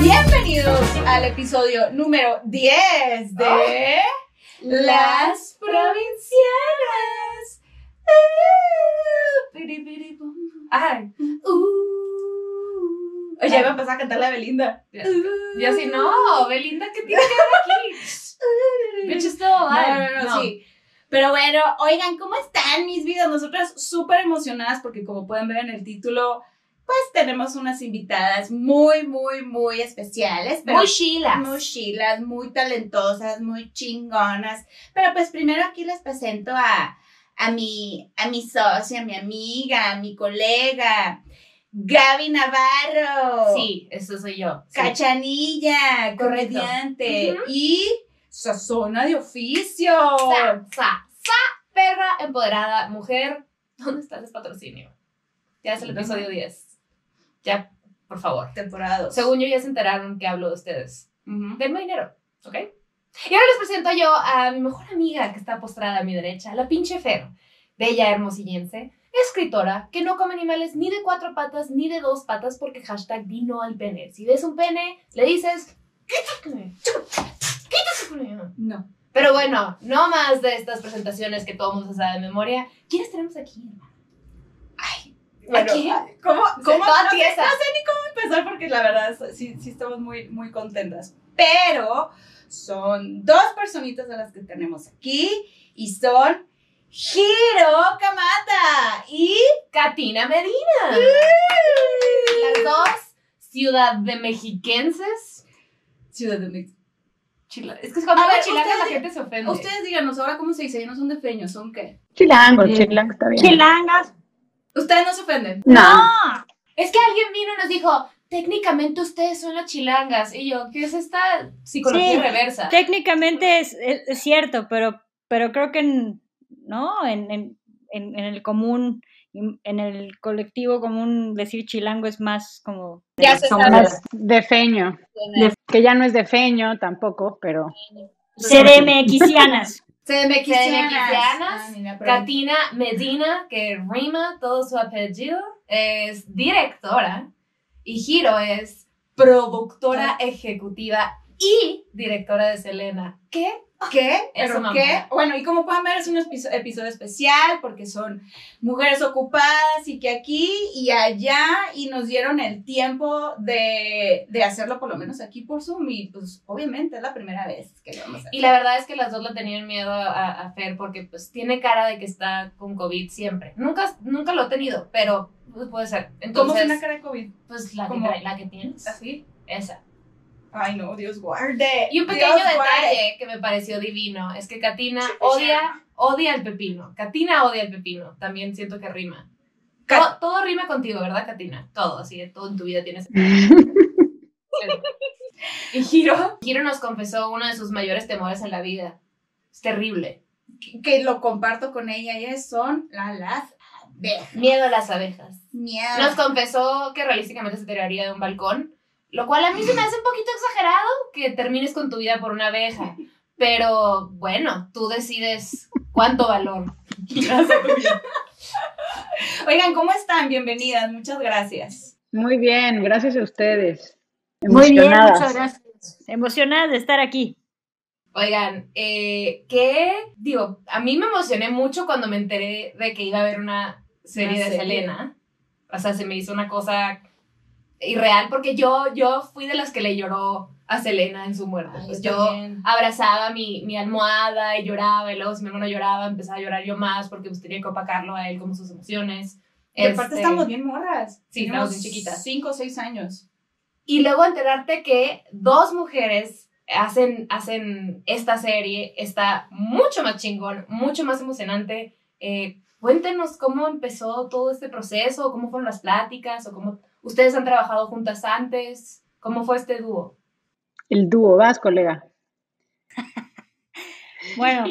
Bienvenidos al episodio número 10 de Las Provincianas. Uh, pum. Ay, Uh. Oye, ya iba a empezar a cantar la Belinda. Ya. yo sí, no, Belinda, ¿qué tiene que ver aquí? Bitch is still No, alive. no, no, sí. Pero bueno, oigan, ¿cómo están mis vidas? Nosotras súper emocionadas porque como pueden ver en el título, pues tenemos unas invitadas muy, muy, muy especiales. Pero Muy chilas. muy chilas, muy talentosas, muy chingonas. Pero pues primero aquí les presento a, a, mi, a mi socia, a mi amiga, a mi colega, Gaby Navarro. Sí, eso soy yo. sí. Cachanilla, Correcto. comediante. Y Sazona de oficio. Sa, sa, sa, perra empoderada, mujer. ¿Dónde está el patrocinio? Ya es el episodio 10. Ya, por favor. Temporada dos. Según yo ya se enteraron que hablo de ustedes. Ujú. Denme dinero, ¿ok? Y ahora les presento yo a mi mejor amiga que está postrada a mi derecha, la pinche Fer, bella hermosillense, escritora, que no come animales ni de cuatro patas ni de dos patas porque hashtag di no al pene. Si ves un pene, le dices, quítate, quítate con ello". No. Pero bueno, no más de estas presentaciones que todo mundo se sabe de memoria. ¿Quiénes tenemos aquí, hermano? Ay, bueno, Aquí. ¿cómo, cómo, no, sé, no sé ni cómo empezar porque la verdad sí, sí estamos muy, muy contentas. Pero son dos personitas a las que tenemos aquí y son Hiro Kamata y Katina Medina. Las dos ciudad de mexiquenses. Ciudad de México. Chila- Es que cuando A habla ver, chilanga la gente se ofende. Ustedes díganos ahora cómo se dice, ya no son de feños, ¿son qué? Chilango, Sí. chilango está bien. Chilangas. Ustedes no se ofenden. No. Es que alguien vino y nos dijo, técnicamente ustedes son las chilangas. Y yo, ¿qué es esta psicología Sí. reversa? Técnicamente es, es- es cierto, pero, pero creo que en, ¿no? En, en, en, en el común, en el colectivo común, decir chilango es más como... Ya se. Más de feño. Que ya no es de feño tampoco, pero CDMXianas. CDMXianas. CDMXianas, Ah, Katina Medina, que rima todo su apellido, es directora. Y Hiro es productora ejecutiva y directora de Selena. ¿Qué? ¿Qué? Eso, ¿Pero mamá. qué? Bueno, y como pueden ver, es un episo- episodio especial porque son mujeres ocupadas y que aquí y allá y nos dieron el tiempo de, de hacerlo por lo menos aquí por Zoom y pues obviamente es la primera vez que lo vamos a hacer. Y la verdad es que las dos le tenían miedo a, a Fer porque pues tiene cara de que está con COVID siempre. Nunca, nunca lo he tenido, pero pues, puede ser. ¿Cómo es una cara de COVID? pues la que, la que tienes. ¿Así? Esa. Ay, no, Dios guarde. Y un pequeño Dios guarde. detalle que me pareció divino es que Katina odia, odia el pepino. Katina odia el pepino. También siento que rima. Todo, todo rima contigo, ¿verdad, Katina? Todo, así, todo en tu vida tienes. y Hiro, Hiro nos confesó uno de sus mayores temores en la vida. Es terrible. Que, que lo comparto con ella es son la- las abejas. Miedo a las abejas. Miedo. Nos confesó que realísticamente se tiraría de un balcón, lo cual a mí se me hace un poquito exagerado que termines con tu vida por una abeja. Pero bueno, tú decides cuánto valor. Oigan, ¿cómo están? Bienvenidas, muchas gracias. muy bien, gracias a ustedes. Muy bien, muchas gracias. Emocionadas de estar aquí. Oigan, eh, ¿qué? Digo, a mí me emocioné mucho cuando me enteré de que iba a haber una serie Una de serie. Selena. O sea, se me hizo una cosa irreal porque yo, yo fui de las que le lloró a Selena en su muerte. Ay, Pues yo abrazaba mi, mi almohada y lloraba, y luego si mi hermano lloraba, empezaba a llorar yo más porque pues tenía que opacarlo a él como sus emociones. Y aparte Este, estamos bien morras. Sí, estamos bien chiquitas. Cinco o seis años. Y luego enterarte que dos mujeres hacen, hacen esta serie, está mucho más chingón, mucho más emocionante. Eh, cuéntenos cómo empezó todo este proceso, cómo fueron las pláticas, o cómo ustedes han trabajado juntas antes, cómo fue este dúo. El dúo, vas, colega. Bueno,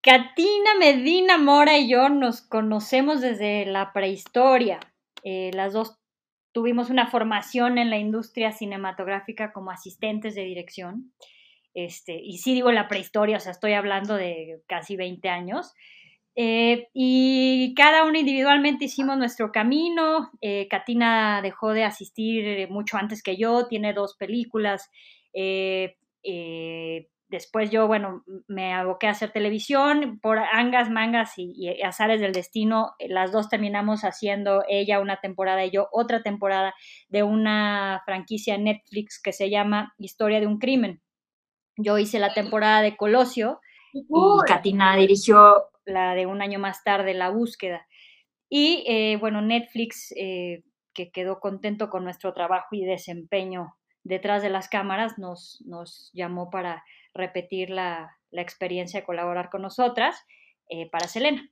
Katina Medina Mora y yo nos conocemos desde la prehistoria. Eh, las dos tuvimos una formación en la industria cinematográfica como asistentes de dirección. este, y sí digo la prehistoria, o sea, estoy hablando de casi 20 años. Eh, y cada uno individualmente hicimos nuestro camino. Eh, Katina dejó de asistir mucho antes que yo, tiene dos películas. Eh, después yo, bueno, me aboqué a hacer televisión por angas, mangas y, y, azares del destino. Las dos terminamos haciendo ella una temporada y yo otra temporada de una franquicia Netflix que se llama Historia de un crimen. Yo hice la temporada de Colosio y Katina dirigió la de un año más tarde, La búsqueda. Y eh, bueno, Netflix, eh, que quedó contento con nuestro trabajo y desempeño detrás de las cámaras, nos, nos llamó para repetir la, la experiencia de colaborar con nosotras eh, para Selena.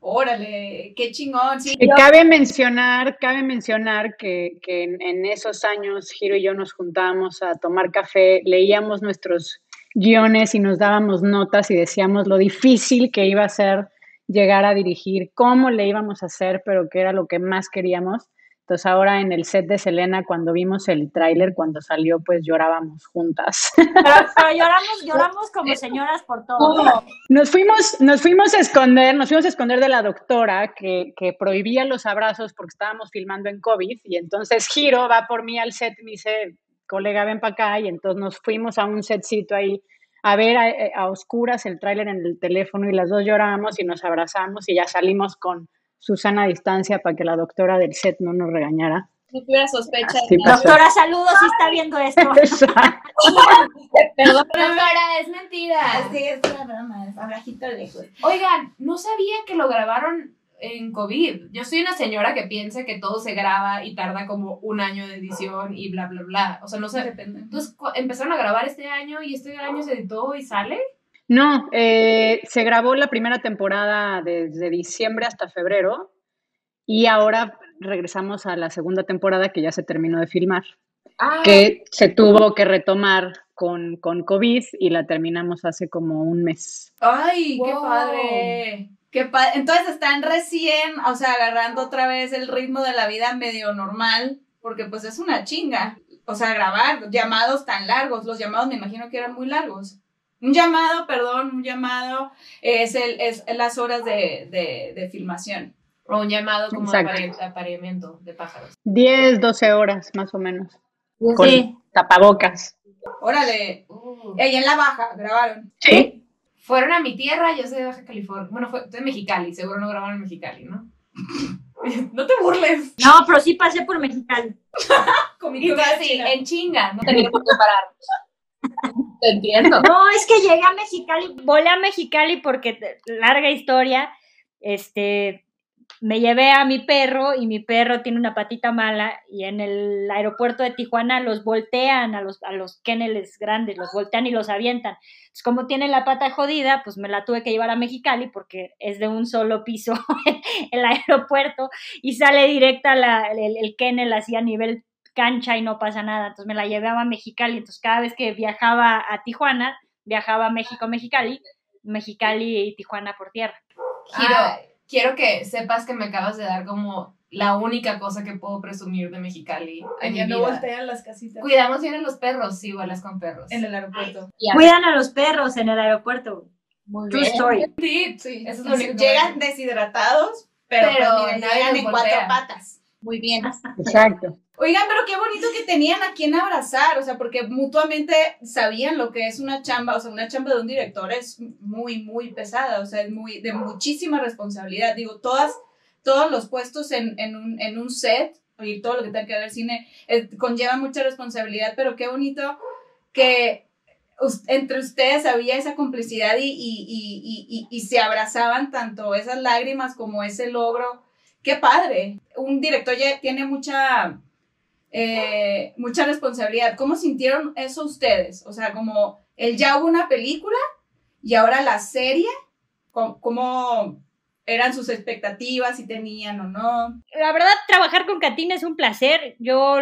Órale, qué chingón. Sí, yo... Cabe mencionar, cabe mencionar que, que en, en, esos años Giro y yo nos juntábamos a tomar café, leíamos nuestros guiones y nos dábamos notas y decíamos lo difícil que iba a ser llegar a dirigir, cómo le íbamos a hacer, pero que era lo que más queríamos. Entonces ahora en el set de Selena, cuando vimos el tráiler, cuando salió, pues llorábamos juntas. Pero, pero, lloramos, lloramos como señoras por todo. Nos fuimos, nos fuimos a esconder, nos fuimos a esconder de la doctora que, que prohibía los abrazos porque estábamos filmando en COVID y entonces Giro va por mí al set y me dice, colega, ven para acá, y entonces nos fuimos a un setcito ahí a ver a, a oscuras el tráiler en el teléfono y las dos lloramos y nos abrazamos y ya salimos con Susana a distancia para que la doctora del set no nos regañara. No tuviera sospecha. Doctora, saludos si está viendo esto. Perdón, doctora, es mentira. Sí, es una broma, es abrajito lejos. Oigan, no sabía que lo grabaron en COVID. Yo soy una señora que piensa que todo se graba y tarda como un año de edición y bla, bla, bla. O sea, no sé. Depende. Entonces, empezaron a grabar este año y este año se editó y sale. No, eh, se grabó la primera temporada desde diciembre hasta febrero y ahora regresamos a la segunda temporada que ya se terminó de filmar, ah. que se tuvo que retomar con, con COVID y la terminamos hace como un mes. ¡Ay, wow. qué padre! Pa Entonces están recién, o sea, agarrando otra vez el ritmo de la vida medio normal, porque pues es una chinga. O sea, grabar llamados tan largos, los llamados me imagino que eran muy largos. Un llamado, perdón, un llamado es, el, es las horas de, de, de filmación. O un llamado como de apareamiento de pájaros. 10, 12 horas más o menos. Sí. Con tapabocas. Órale. Uh. Y ahí en la baja grabaron. Sí. Fueron a mi tierra, yo soy de Baja California. Bueno, fue de Mexicali, seguro no grabaron en Mexicali, ¿no? no te burles. No, pero sí pasé por Mexicali. y casi, en chinga, no tenía por qué parar. Te entiendo. No, es que llegué a Mexicali. Volé a Mexicali porque, larga historia, este, me llevé a mi perro y mi perro tiene una patita mala y en el aeropuerto de Tijuana los voltean a los, a los kenneles grandes, los voltean y los avientan. Entonces, como tiene la pata jodida, pues me la tuve que llevar a Mexicali porque es de un solo piso el aeropuerto y sale directa la, el, el kennel así a nivel cancha y no pasa nada. Entonces me la llevaba a Mexicali. Entonces cada vez que viajaba a Tijuana, viajaba a México, Mexicali, Mexicali y Tijuana por tierra. Giro, ah. Quiero que sepas que me acabas de dar como la única cosa que puedo presumir de Mexicali. Allá no voltean las casitas. Cuidamos bien a los perros, sí, vuelas con perros. En el aeropuerto. Ay, Cuidan a los perros en el aeropuerto. Muy True bien. story. Sí, sí. Eso es lo único Llegan deshidratados, pero, Pero pues, miren, nadie llegan los en voltea. cuatro patas. Muy bien. Exacto. Oigan, pero qué bonito que tenían a quien abrazar, o sea, porque mutuamente sabían lo que es una chamba, o sea, una chamba de un director es muy, muy pesada, o sea, es muy, de muchísima responsabilidad. Digo, todas, todos los puestos en, en, un, en un set, y todo lo que tenga que ver cine, eh, conlleva mucha responsabilidad, pero qué bonito que entre ustedes había esa complicidad y, y, y, y, y, y se abrazaban tanto esas lágrimas como ese logro. Qué padre. Un director ya tiene mucha eh, mucha responsabilidad. ¿Cómo sintieron eso ustedes? O sea, como el ya hubo una película y ahora la serie, ¿cómo, cómo eran sus expectativas, si tenían o no? La verdad, trabajar con Katina es un placer. Yo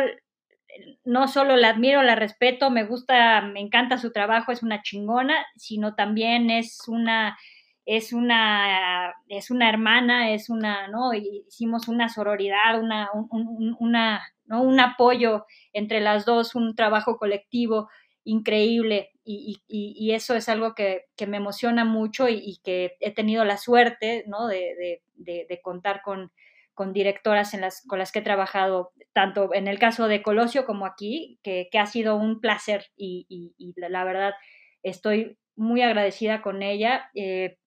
no solo la admiro, la respeto, me gusta, me encanta su trabajo, es una chingona, sino también es una es una es una hermana, es una, ¿no? Hicimos una sororidad, una un, un, una ¿no? un apoyo entre las dos, un trabajo colectivo increíble y, y, eso es algo que, que me emociona mucho y, que he tenido la suerte ¿no? de, de, de, contar con, con directoras en las, con las que he trabajado, tanto en el caso de Colosio como aquí, que, que ha sido un placer y, la, verdad estoy muy agradecida con ella. Eh,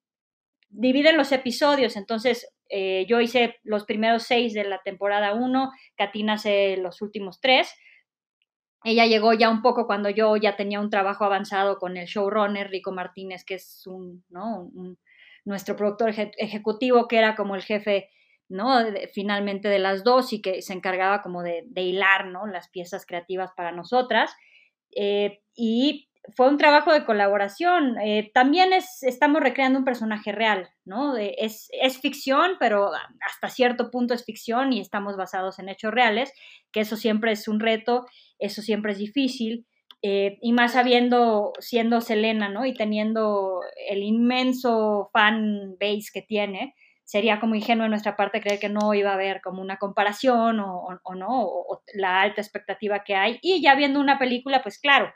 dividen los episodios, entonces eh, yo hice los primeros seis de la temporada uno, Katina hace los últimos tres. Ella llegó ya un poco cuando yo ya tenía un trabajo avanzado con el showrunner Rico Martínez, que es un, ¿no? nuestro productor ejecutivo, que era como el jefe ¿no? finalmente de las dos y que se encargaba como de, hilar ¿no? las piezas creativas para nosotras. Eh, y fue un trabajo de colaboración. Eh, también es, estamos recreando un personaje real, ¿no? es, es, ficción, pero hasta cierto punto es ficción y estamos basados en hechos reales, que eso siempre es un reto, eso siempre es difícil. Eh, y más sabiendo, siendo Selena, ¿no? Y teniendo el inmenso fan base que tiene, sería como ingenuo de nuestra parte creer que no iba a haber como una comparación o, no, o, la alta expectativa que hay. Y ya viendo una película, pues claro,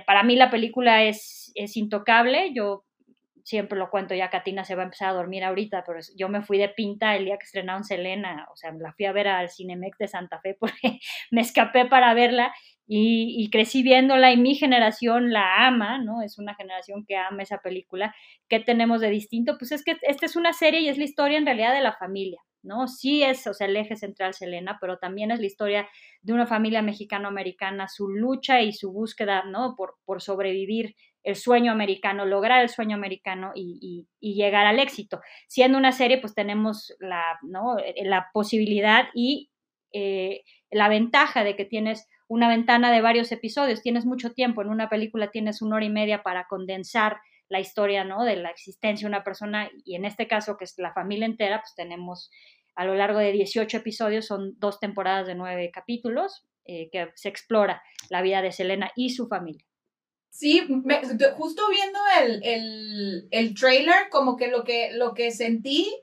para mí la película es, es intocable. Yo siempre lo cuento, ya Katina se va a empezar a dormir ahorita, pero yo me fui de pinta el día que estrenaron Selena, o sea, la fui a ver al Cinemex de Santa Fe porque me escapé para verla y, crecí viéndola y mi generación la ama, ¿no? Es una generación que ama esa película. ¿Qué tenemos de distinto? Pues es que esta es una serie y es la historia en realidad de la familia, ¿no? Sí es, o sea, el eje central Selena, pero también es la historia de una familia mexicano-americana, su lucha y su búsqueda, ¿no? Por, por sobrevivir el sueño americano, lograr el sueño americano y, llegar al éxito. Siendo una serie, pues tenemos la, ¿no? la posibilidad y eh, la ventaja de que tienes una ventana de varios episodios, tienes mucho tiempo, en una película tienes una hora y media para condensar la historia, ¿no? De la existencia de una persona y en este caso que es la familia entera, pues tenemos a lo largo de 18 episodios, son dos temporadas de nueve capítulos, eh, que se explora la vida de Selena y su familia. Sí, justo viendo el, el, el, trailer, como que lo, que lo que sentí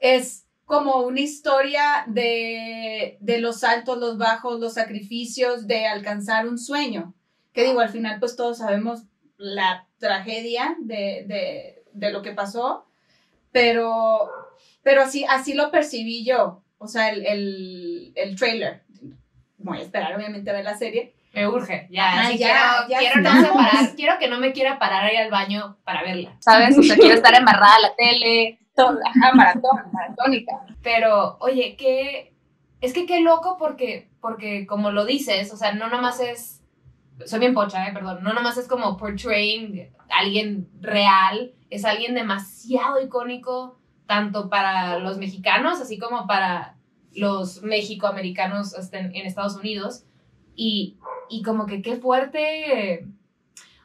es como una historia de, de, los altos, los bajos, los sacrificios de alcanzar un sueño. Que digo, al final pues todos sabemos la tragedia de, de, de lo que pasó, pero, pero así, así lo percibí yo, o sea, el, el, el trailer. Voy a esperar obviamente a ver la serie. Me urge, ya, ya, quiero, quiero no separar, quiero que no me quiera parar ahí al baño para verla, ¿sabes? O sea, quiero estar embarrada a la tele, maratón, maratónica. Pero, oye, qué, es que qué loco porque, porque como lo dices, o sea, no nomás es, soy bien pocha, eh, perdón, no nomás es como portraying a alguien real, es alguien demasiado icónico, tanto para los mexicanos, así como para los mexicoamericanos en Estados Unidos. Y, y como que qué fuerte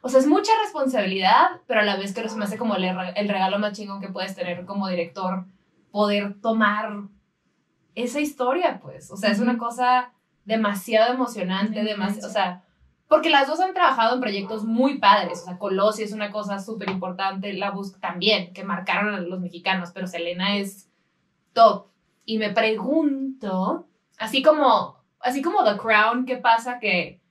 o sea, es mucha responsabilidad, pero a la vez creo que se me hace como el, el regalo más chingón que puedes tener como director, poder tomar esa historia, pues. O sea, es una cosa demasiado emocionante, demasiado, o sea, porque las dos han trabajado en proyectos muy padres, o sea, Colosi es una cosa súper importante, La Bus también, que marcaron a los mexicanos, pero Selena es top. Y me pregunto, así como, así como The Crown, ¿qué pasa? Que,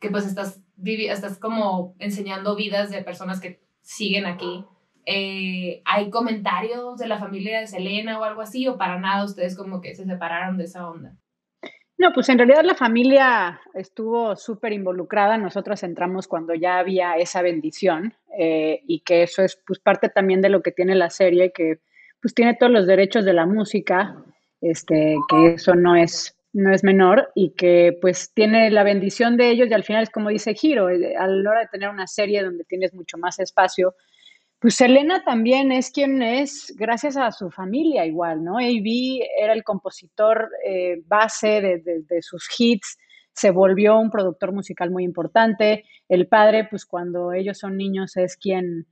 que pues estás estás como enseñando vidas de personas que siguen aquí. Eh, ¿Hay comentarios de la familia de Selena o algo así? ¿O para nada ustedes como que se separaron de esa onda? No, pues en realidad la familia estuvo súper involucrada. Nosotros entramos cuando ya había esa bendición eh, y que eso es pues parte también de lo que tiene la serie, que pues tiene todos los derechos de la música, este, que eso no es no es menor y que pues tiene la bendición de ellos y al final es como dice Giro, eh, a la hora de tener una serie donde tienes mucho más espacio, pues Selena también es quien es gracias a su familia igual, ¿no? A.B. era el compositor eh, base de, de, sus hits, se volvió un productor musical muy importante, el padre pues cuando ellos son niños es quien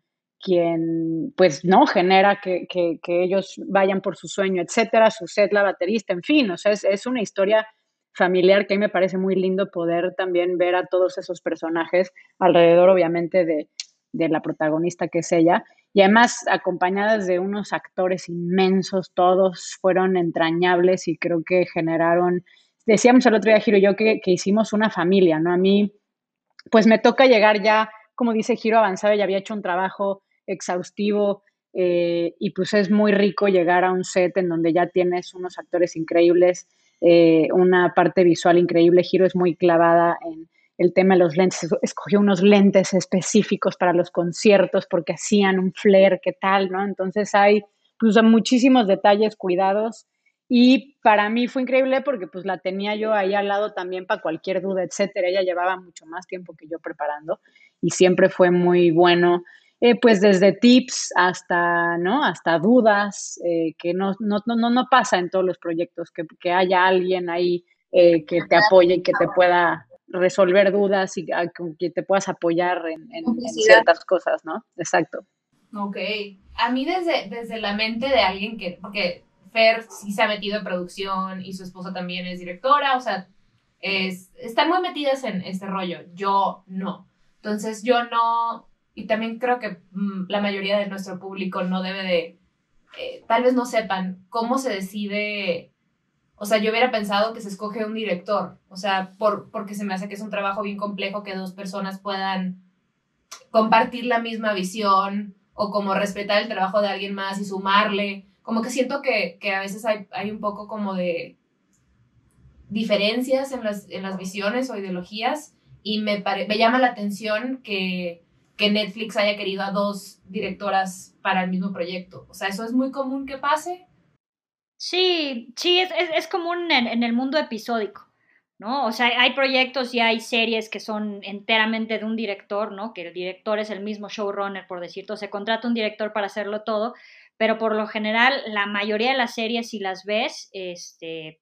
quien pues no genera que, ellos vayan por su sueño, etcétera, su set, la baterista, en fin, o sea, es, una historia familiar que a mí me parece muy lindo poder también ver a todos esos personajes alrededor, obviamente, de, de la protagonista que es ella, y además acompañadas de unos actores inmensos, todos fueron entrañables y creo que generaron, decíamos el otro día, Giro y yo, que, que hicimos una familia, ¿no? A mí pues me toca llegar ya, como dice Giro Avanzado, ya había hecho un trabajo exhaustivo eh, y pues es muy rico llegar a un set en donde ya tienes unos actores increíbles, eh, una parte visual increíble. Giro es muy clavada en el tema de los lentes, escogió unos lentes específicos para los conciertos porque hacían un flair, ¿qué tal? ¿no? Entonces hay pues, muchísimos detalles cuidados y para mí fue increíble porque pues la tenía yo ahí al lado también para cualquier duda, etcétera. Ella llevaba mucho más tiempo que yo preparando y siempre fue muy bueno. Eh, pues desde tips hasta, ¿no? Hasta dudas, eh, que no, no, no, no pasa en todos los proyectos, que, que haya alguien ahí eh, que te apoye y que te pueda resolver dudas y que te puedas apoyar en, ciertas cosas, ¿no? Exacto. Ok. A mí desde, desde la mente de alguien que, porque Fer sí se ha metido en producción y su esposa también es directora, o sea, es, están muy metidas en este rollo, yo no. Entonces yo no, y también creo que mm, la mayoría de nuestro público no debe de, eh, tal vez no sepan cómo se decide o sea, yo hubiera pensado que se escoge un director, o sea, por, porque se me hace que es un trabajo bien complejo que dos personas puedan compartir la misma visión o como respetar el trabajo de alguien más y sumarle. Como que siento que, a veces hay, hay, un poco como de diferencias en las, en las visiones o ideologías y me, me llama la atención que, que Netflix haya querido a dos directoras para el mismo proyecto. O sea, ¿eso es muy común que pase? Sí, sí, es, es, común en, el mundo episódico, ¿no? O sea, hay proyectos y hay series que son enteramente de un director, ¿no? Que el director es el mismo showrunner, por decirlo, se contrata un director para hacerlo todo, pero por lo general la mayoría de las series, si las ves, este,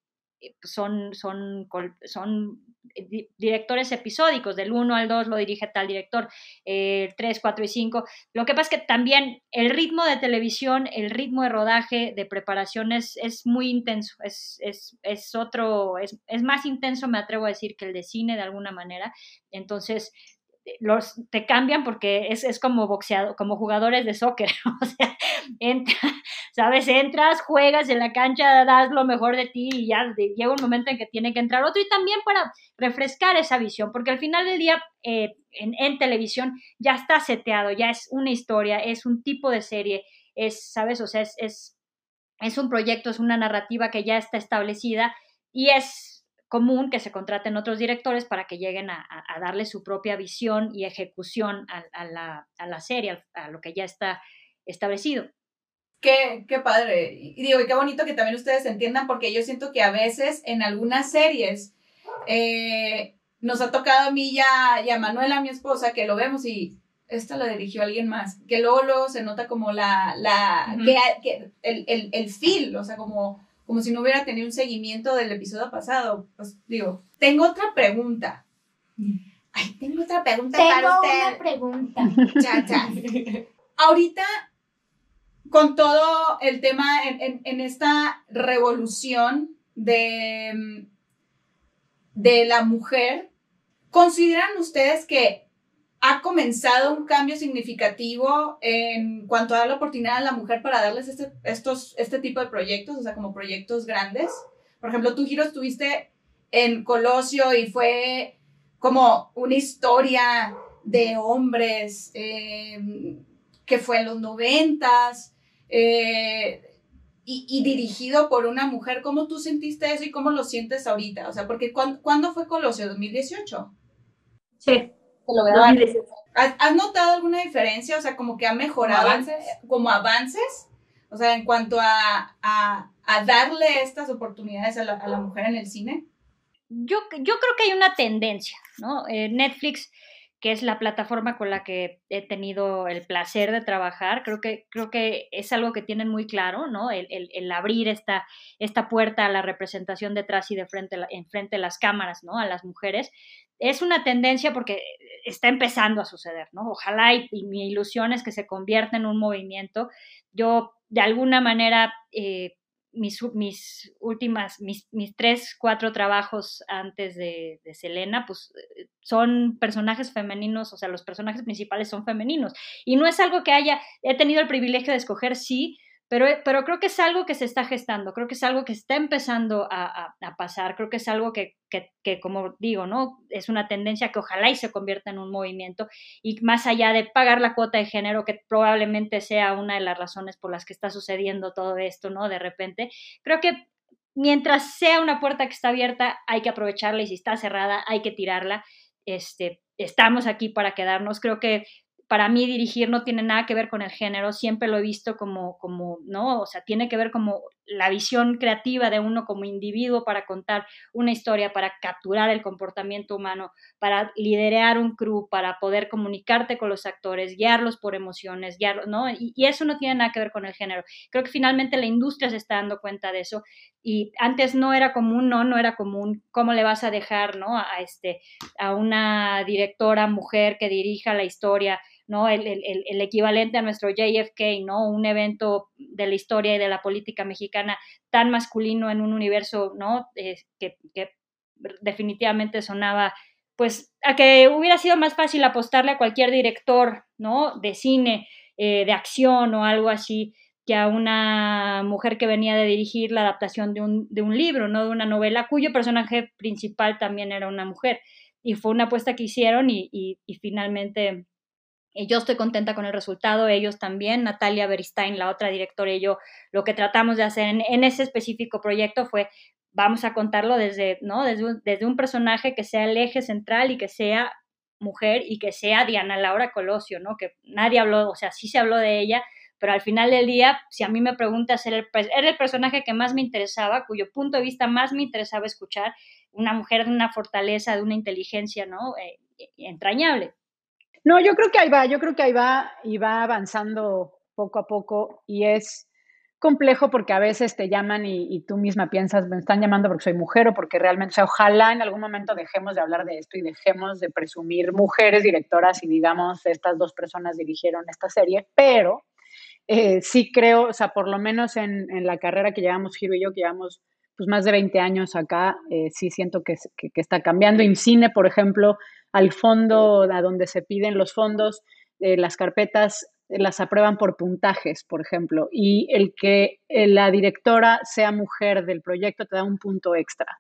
son, son, son directores episódicos, del 1 al 2 lo dirige tal director, eh, 3, 4 y 5. Lo que pasa es que también el ritmo de televisión, el ritmo de rodaje, de preparación es, muy intenso, es, es, es otro, es, es, más intenso, me atrevo a decir, que el de cine de alguna manera. Entonces, los te cambian porque es, es como boxeado, como jugadores de soccer, o sea, sabes, entras, juegas en la cancha, das lo mejor de ti y ya llega un momento en que tiene que entrar otro y también para refrescar esa visión, porque al final del día eh, en, en, televisión ya está seteado, ya es una historia, es un tipo de serie, es, sabes, o sea, es, es, es un proyecto, es una narrativa que ya está establecida y es común que se contraten otros directores para que lleguen a, darle su propia visión y ejecución a, la, serie, a, lo que ya está establecido. Qué, qué padre. Y digo, y qué bonito que también ustedes entiendan, porque yo siento que a veces en algunas series eh, nos ha tocado a mí y a Manuela, mi esposa, que lo vemos y esta la dirigió alguien más, que luego, luego se nota como la, la, que, el, el, el feel, o sea, como como si no hubiera tenido un seguimiento del episodio pasado. Pues digo, tengo otra pregunta. Ay, tengo otra pregunta para usted. Tengo una pregunta. Cha, Ahorita, con todo el tema, en, en, esta revolución de, de la mujer, ¿consideran ustedes que ha comenzado un cambio significativo en cuanto a dar la oportunidad a la mujer para darles este, estos, este tipo de proyectos, o sea, como proyectos grandes. Por ejemplo, tú, Giro, estuviste en Colosio y fue como una historia de hombres em, que fue en los noventas eh, y, dirigido por una mujer. ¿Cómo tú sentiste eso y cómo lo sientes ahorita? O sea, porque ¿cuándo, fue Colosio? ¿2018? Sí. ¿Has, notado alguna diferencia? O sea, como que ha mejorado. avances? Como avances. O sea, en cuanto a, a, darle estas oportunidades a la, a la, mujer en el cine. Yo, yo creo que hay una tendencia, ¿no? Eh, Netflix que es la plataforma con la que he tenido el placer de trabajar. Creo que, creo que es algo que tienen muy claro, ¿no? El, el, abrir esta, esta puerta a la representación detrás y de frente, en frente de las cámaras, ¿no? A las mujeres. Es una tendencia porque está empezando a suceder, ¿no? Ojalá y, mi ilusión es que se convierta en un movimiento. Yo, de alguna manera, eh, mis, mis últimas, mis, mis, tres, cuatro trabajos antes de, de, Selena, pues eh, son personajes femeninos, o sea, los personajes principales son femeninos. Y no es algo que haya, he tenido el privilegio de escoger, sí, pero, pero creo que es algo que se está gestando, creo que es algo que está empezando a, pasar, creo que es algo que, que, como digo, ¿no? Es una tendencia que ojalá y se convierta en un movimiento y más allá de pagar la cuota de género, que probablemente sea una de las razones por las que está sucediendo todo esto, ¿no? De repente, creo que mientras sea una puerta que está abierta, hay que aprovecharla y si está cerrada, hay que tirarla. Este, estamos aquí para quedarnos. Creo que para mí dirigir no tiene nada que ver con el género, siempre lo he visto como, como, ¿no? O sea, tiene que ver como la visión creativa de uno como individuo para contar una historia, para capturar el comportamiento humano, para liderar un crew, para poder comunicarte con los actores, guiarlos por emociones, guiarlos, ¿no? Y, eso no tiene nada que ver con el género. Creo que finalmente la industria se está dando cuenta de eso y antes no era común, no, no era común. ¿Cómo le vas a dejar, ¿no? A, este, a una directora mujer que dirija la historia? ¿No? El, equivalente a nuestro JFK, ¿no? Un evento de la historia y de la política mexicana tan masculino en un universo, ¿no? Eh, que, definitivamente sonaba, pues, a que hubiera sido más fácil apostarle a cualquier director, ¿no? De cine, eh, de acción o algo así, que a una mujer que venía de dirigir la adaptación de un, de un libro, ¿no? De una novela cuyo personaje principal también era una mujer. Y fue una apuesta que hicieron y, y finalmente yo estoy contenta con el resultado, ellos también, Natalia Beristain, la otra directora y yo, lo que tratamos de hacer en, ese específico proyecto fue, vamos a contarlo desde, ¿no? Desde un, desde un, personaje que sea el eje central y que sea mujer y que sea Diana Laura Colosio, ¿no? Que nadie habló, o sea, sí se habló de ella, pero al final del día, si a mí me preguntas, era el, era el personaje que más me interesaba, cuyo punto de vista más me interesaba escuchar, una mujer de una fortaleza, de una inteligencia, ¿no? Eh, entrañable. No, yo creo que ahí va, yo creo que ahí va y va avanzando poco a poco y es complejo porque a veces te llaman y, tú misma piensas, me están llamando porque soy mujer o porque realmente, o sea, ojalá en algún momento dejemos de hablar de esto y dejemos de presumir mujeres directoras y digamos, estas dos personas dirigieron esta serie, pero eh, sí creo, o sea, por lo menos en, la carrera que llevamos Giro y yo, que llevamos pues más de 20 años acá, eh, sí siento que, que, está cambiando. En cine, por ejemplo, al fondo a donde se piden los fondos, eh, las carpetas las aprueban por puntajes, por ejemplo, y el que eh, la directora sea mujer del proyecto te da un punto extra,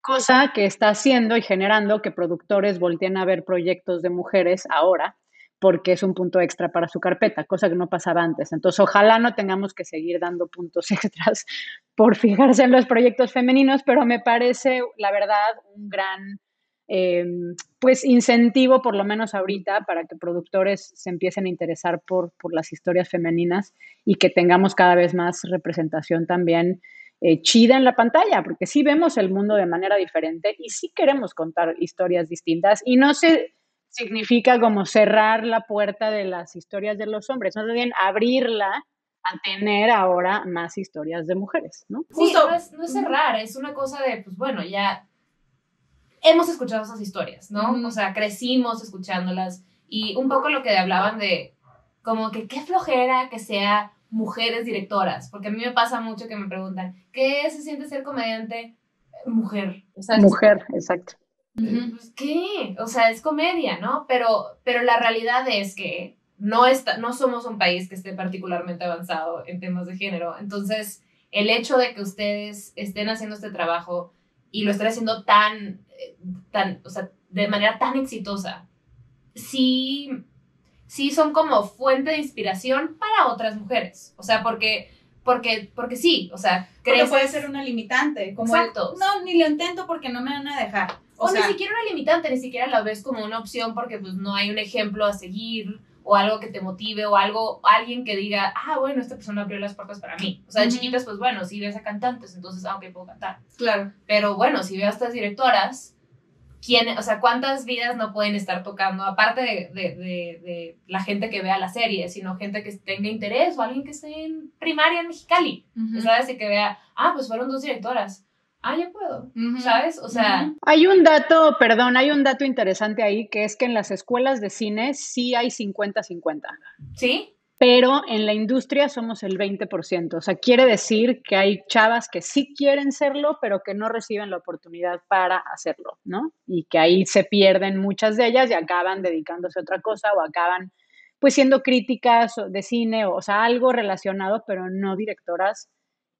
cosa que está haciendo y generando que productores volteen a ver proyectos de mujeres ahora porque es un punto extra para su carpeta, cosa que no pasaba antes. Entonces, ojalá no tengamos que seguir dando puntos extras por fijarse en los proyectos femeninos, pero me parece, la verdad, un gran eh, pues incentivo, por lo menos ahorita, para que productores se empiecen a interesar por, por las historias femeninas y que tengamos cada vez más representación también eh, chida en la pantalla, porque sí vemos el mundo de manera diferente y sí queremos contar historias distintas y no se significa como cerrar la puerta de las historias de los hombres, más bien abrirla a tener ahora más historias de mujeres, ¿no? Sí, no es, no es cerrar, es una cosa de, pues bueno, ya hemos escuchado esas historias, ¿no? O sea, crecimos escuchándolas y un poco lo que hablaban de como que qué flojera que sea mujeres directoras, porque a mí me pasa mucho que me preguntan, ¿qué se siente ser comediante mujer? mujer, exacto. Pues, ¿Qué? O sea, es comedia, ¿no? Pero, pero la realidad es que no, está, no somos un país que esté particularmente avanzado en temas de género. Entonces, el hecho de que ustedes estén haciendo este trabajo y lo estén haciendo tan, eh, tan, o sea, de manera tan exitosa, sí, sí son como fuente de inspiración para otras mujeres. O sea, porque, porque, porque sí, o sea, creo que puede ser una limitante. Como Exacto. no, ni lo intento porque no me van a dejar. O, ni siquiera una limitante, ni siquiera la ves como una opción porque pues no hay un ejemplo a seguir o algo que te motive o algo, alguien que diga, ah, bueno, esta persona abrió las puertas para mí. O sea, de chiquitas, pues bueno, si ves a cantantes, entonces, ah, ok, puedo cantar. Claro. Pero bueno, si veo a estas directoras, ¿quién, o sea, cuántas vidas no pueden estar tocando, aparte de, de, de, la gente que vea la serie, sino gente que tenga interés o alguien que esté en primaria en Mexicali, ¿sabes? Y que vea, ah, pues fueron dos directoras ah, ya puedo, ¿sabes? O sea... Hay un dato, perdón, hay un dato interesante ahí, que es que en las escuelas de cine sí hay 50-50. ¿Sí? Pero en la industria somos el 20%. O sea, quiere decir que hay chavas que sí quieren serlo, pero que no reciben la oportunidad para hacerlo, ¿no? Y que ahí se pierden muchas de ellas y acaban dedicándose a otra cosa o acaban pues siendo críticas de cine, o, sea, algo relacionado, pero no directoras,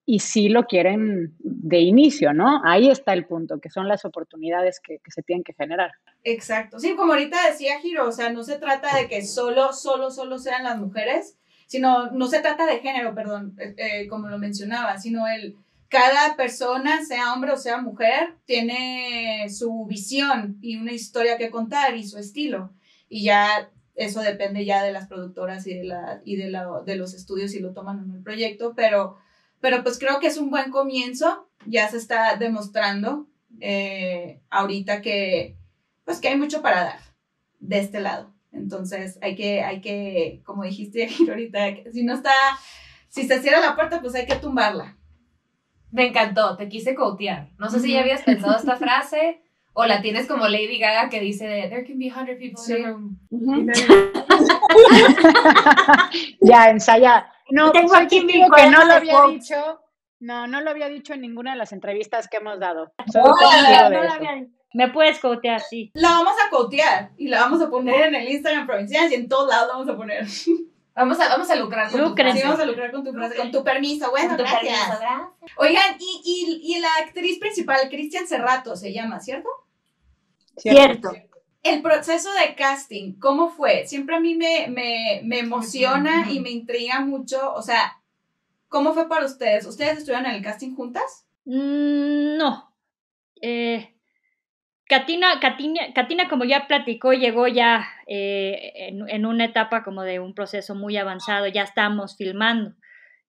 y sí lo quieren de inicio, ¿no? Ahí está el punto, que son las oportunidades que, se tienen que generar. Exacto. Sí, como ahorita decía Giro, o sea, no se trata de que solo, solo, solo sean las mujeres, sino, no se trata de género, perdón, eh, eh, como lo mencionaba, sino el, cada persona, sea hombre o sea mujer, tiene su visión y una historia que contar y su estilo. Y ya eso depende ya de las productoras y de, la, y de, la, de los estudios si lo toman en el proyecto, pero, pero pues creo que es un buen comienzo, ya se está demostrando eh, ahorita que, pues que hay mucho para dar de este lado. Entonces hay que, hay que, como dijiste ahorita, si no está, si se cierra la puerta, pues hay que tumbarla. Me encantó, te quise cotear. No sé si ya habías pensado esta frase o la tienes como Lady Gaga que dice There can be 100 people in a room. ya, ensaya. No, Tengo aquí mi que no lo había dicho. No, no lo había dicho en ninguna de las entrevistas que hemos dado. Me puedes cotear, sí. La vamos a cotear y la vamos a poner en el Instagram provincial y en todos lados la vamos a poner. Vamos a, vamos a lucrar con tu frase. Sí, vamos a lucrar con tu frase, con tu permiso. Bueno, gracias. Oigan, y, y, y, la actriz principal, Cristian Cerrato, se llama, ¿cierto? Cierto. El proceso de casting, ¿cómo fue? Siempre a mí me, me, me emociona y me intriga mucho. O sea, ¿cómo fue para ustedes? ¿Ustedes estuvieron en el casting juntas? Mm, no. Eh, Katina, Katina, como ya platicó, llegó ya eh, en, una etapa como de un proceso muy avanzado, ya estamos filmando,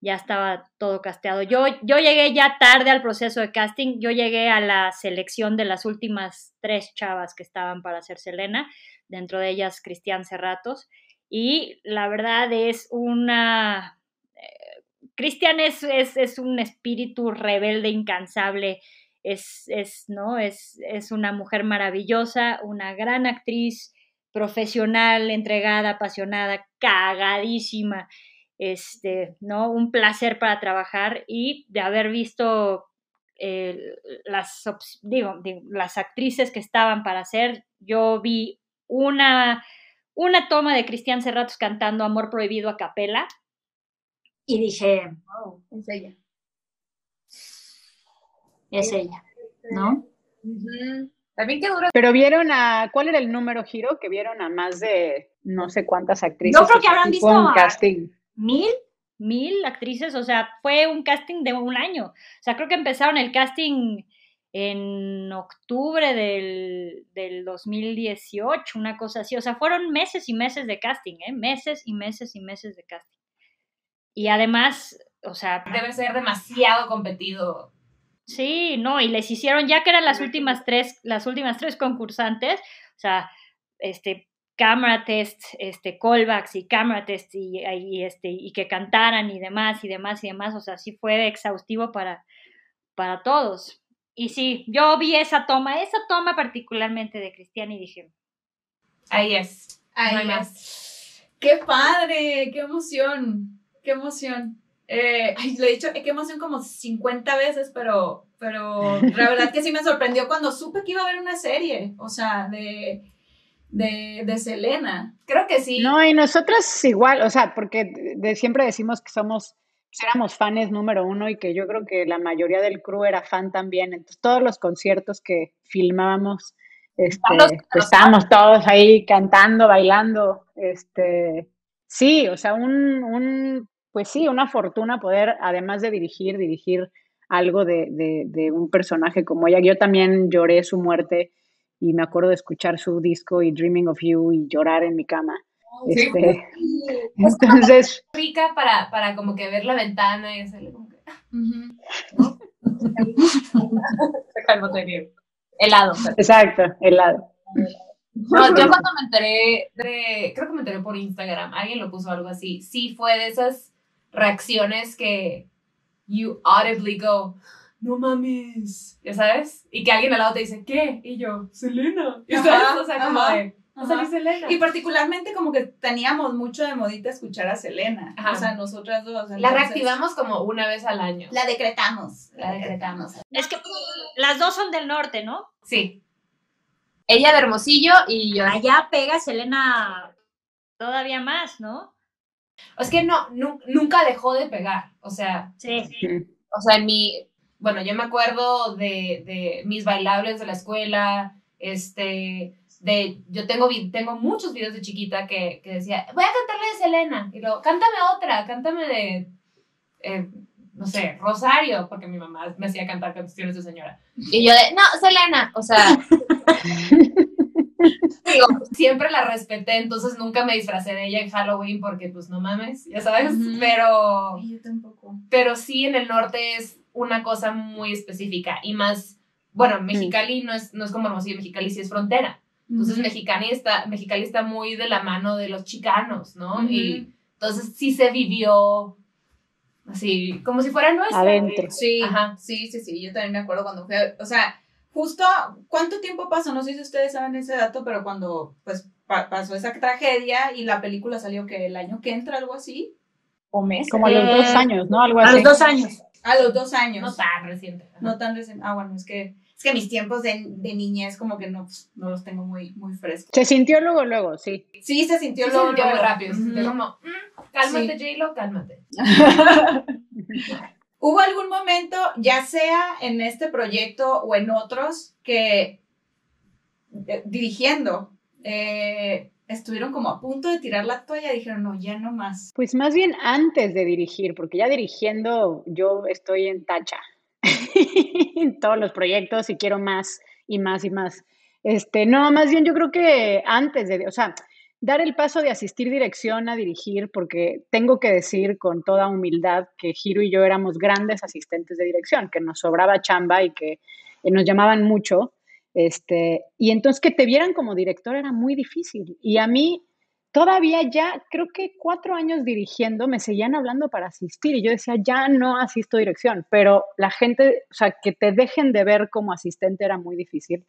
ya estaba todo casteado. Yo, yo llegué ya tarde al proceso de casting, yo llegué a la selección de las últimas tres chavas que estaban para hacer Selena, dentro de ellas Cristian Cerratos, y la verdad es una... Eh, Cristian es, es, es un espíritu rebelde, incansable, es, es, ¿no? Es, es una mujer maravillosa, una gran actriz, profesional, entregada, apasionada, cagadísima, este, ¿no? Un placer para trabajar y de haber visto eh, las, digo, las actrices que estaban para hacer, yo vi una, una toma de Cristian Serratos cantando Amor Prohibido a capela y dije, oh, es ella es ella, ¿no? También que dura. Pero vieron a, ¿cuál era el número giro? Que vieron a más de no sé cuántas actrices. Yo creo que habrán visto un casting. Mil, mil actrices, o sea, fue un casting de un año. O sea, creo que empezaron el casting en octubre del, del 2018, una cosa así. O sea, fueron meses y meses de casting, ¿eh? Meses y meses y meses de casting. Y además, o sea... Debe ser demasiado competido Sí, no, y les hicieron, ya que eran las últimas tres, las últimas tres concursantes, o sea, este, cámara test, este, callbacks y cámara test y, y, este, y que cantaran y demás y demás y demás, o sea, sí fue exhaustivo para, para todos. Y sí, yo vi esa toma, esa toma particularmente de Cristian y dije, ahí es, ahí es. Qué padre, qué emoción, qué emoción. Eh, lo he dicho, qué emoción como 50 veces, pero, pero la verdad que sí me sorprendió cuando supe que iba a haber una serie, o sea, de, de, de Selena. Creo que sí. No, y nosotras igual, o sea, porque de, siempre decimos que somos, éramos fans número uno y que yo creo que la mayoría del crew era fan también. Entonces, todos los conciertos que filmábamos, este, pues, estábamos todos ahí cantando, bailando, este, sí, o sea, un, un pues sí, una fortuna poder, además de dirigir, dirigir algo de, de, un personaje como ella. Yo también lloré su muerte y me acuerdo de escuchar su disco y Dreaming of You y llorar en mi cama. Este, entonces... Rica para, para como que ver la ventana y hacerle como que... helado. Exacto, helado. No, yo cuando me enteré de, creo que me enteré por Instagram, alguien lo puso algo así, sí fue de esas reacciones que you audibly go, no mames, ya sabes, y que alguien al lado te dice, ¿qué? Y yo, Selena, y sabes, o sea, como de, Selena. Y particularmente como que teníamos mucho de modita escuchar a Selena, o sea, nosotras dos. la reactivamos como una vez al año. La decretamos, la decretamos. Es que las dos son del norte, ¿no? Sí. Ella de Hermosillo y yo. Allá pega Selena todavía más, ¿no? Es que no, nu- nunca dejó de pegar. O sea, Sí. o sea, en mi, bueno, yo me acuerdo de, de mis bailables de la escuela, este, de, yo tengo, tengo muchos videos de chiquita que, que decía, voy a cantarle de Selena, y luego, cántame otra, cántame de, eh, no sé, Rosario, porque mi mamá me hacía cantar canciones de señora. Y yo de, no, Selena, o sea, digo, siempre la respeté, entonces nunca me disfracé de ella en Halloween porque, pues, no mames, ya sabes, pero Ay, yo tampoco. pero sí en el norte es una cosa muy específica y más, bueno, Mexicali no es, no es como Hermosillo, Mexicali sí es frontera. Entonces Ujú. Mexicali está, Mexicali está muy de la mano de los chicanos, ¿no? Y entonces sí se vivió así, como si fuera nuestra. Adentro. Sí, Ajá. sí, sí, sí. Yo también me acuerdo cuando fui, a- o sea, justo, ¿cuánto tiempo pasó? No sé si ustedes saben ese dato, pero cuando, pues, pa- pasó esa tragedia y la película salió que el año que entra, algo así, o meses. Como a los Eh, dos años, ¿no? Algo A así. los dos años. A los dos años. No tan reciente. Ajá. No tan recién. Ah, bueno, es que, es que mis tiempos de, de niñez como que no, pues, no los tengo muy, muy frescos. Se sintió luego, luego, sí. Sí, se sintió Sí, se luego, luego. rápido. se sintió Ujú. como, mm, cálmate, J-Lo, cálmate. ¿Hubo algún momento, ya sea en este proyecto o en otros, que eh, dirigiendo eh, estuvieron como a punto de tirar la toalla? Dijeron, no, ya no más. Pues más bien antes de dirigir, porque ya dirigiendo yo estoy en tacha en todos los proyectos y quiero más y más y más. Este, no, más bien yo creo que antes de, o sea, dar el paso de asistir dirección a dirigir, porque tengo que decir con toda humildad que Giro y yo éramos grandes asistentes de dirección, que nos sobraba chamba y que nos llamaban mucho. Este, y entonces que te vieran como director era muy difícil. Y a mí, todavía ya, creo que cuatro años dirigiendo, me seguían hablando para asistir y yo decía, ya no asisto dirección, pero la gente, o sea, que te dejen de ver como asistente era muy difícil.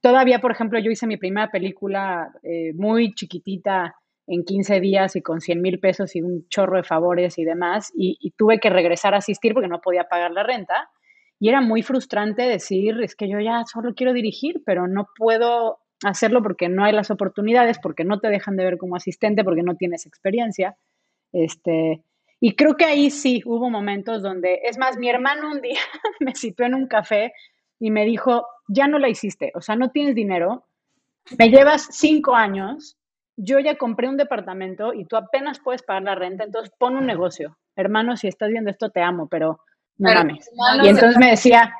Todavía, por ejemplo, yo hice mi primera película eh, muy chiquitita en 15 días y con 100 mil pesos y un chorro de favores y demás, y, y tuve que regresar a asistir porque no podía pagar la renta. Y era muy frustrante decir, es que yo ya solo quiero dirigir, pero no puedo hacerlo porque no hay las oportunidades, porque no te dejan de ver como asistente, porque no tienes experiencia. Este, y creo que ahí sí hubo momentos donde, es más, mi hermano un día me citó en un café y me dijo, ya no la hiciste, o sea, no tienes dinero, me llevas cinco años, yo ya compré un departamento y tú apenas puedes pagar la renta, entonces pon un negocio. Hermano, si estás viendo esto, te amo, pero no Pero, mames. hermano, Y entonces me decía,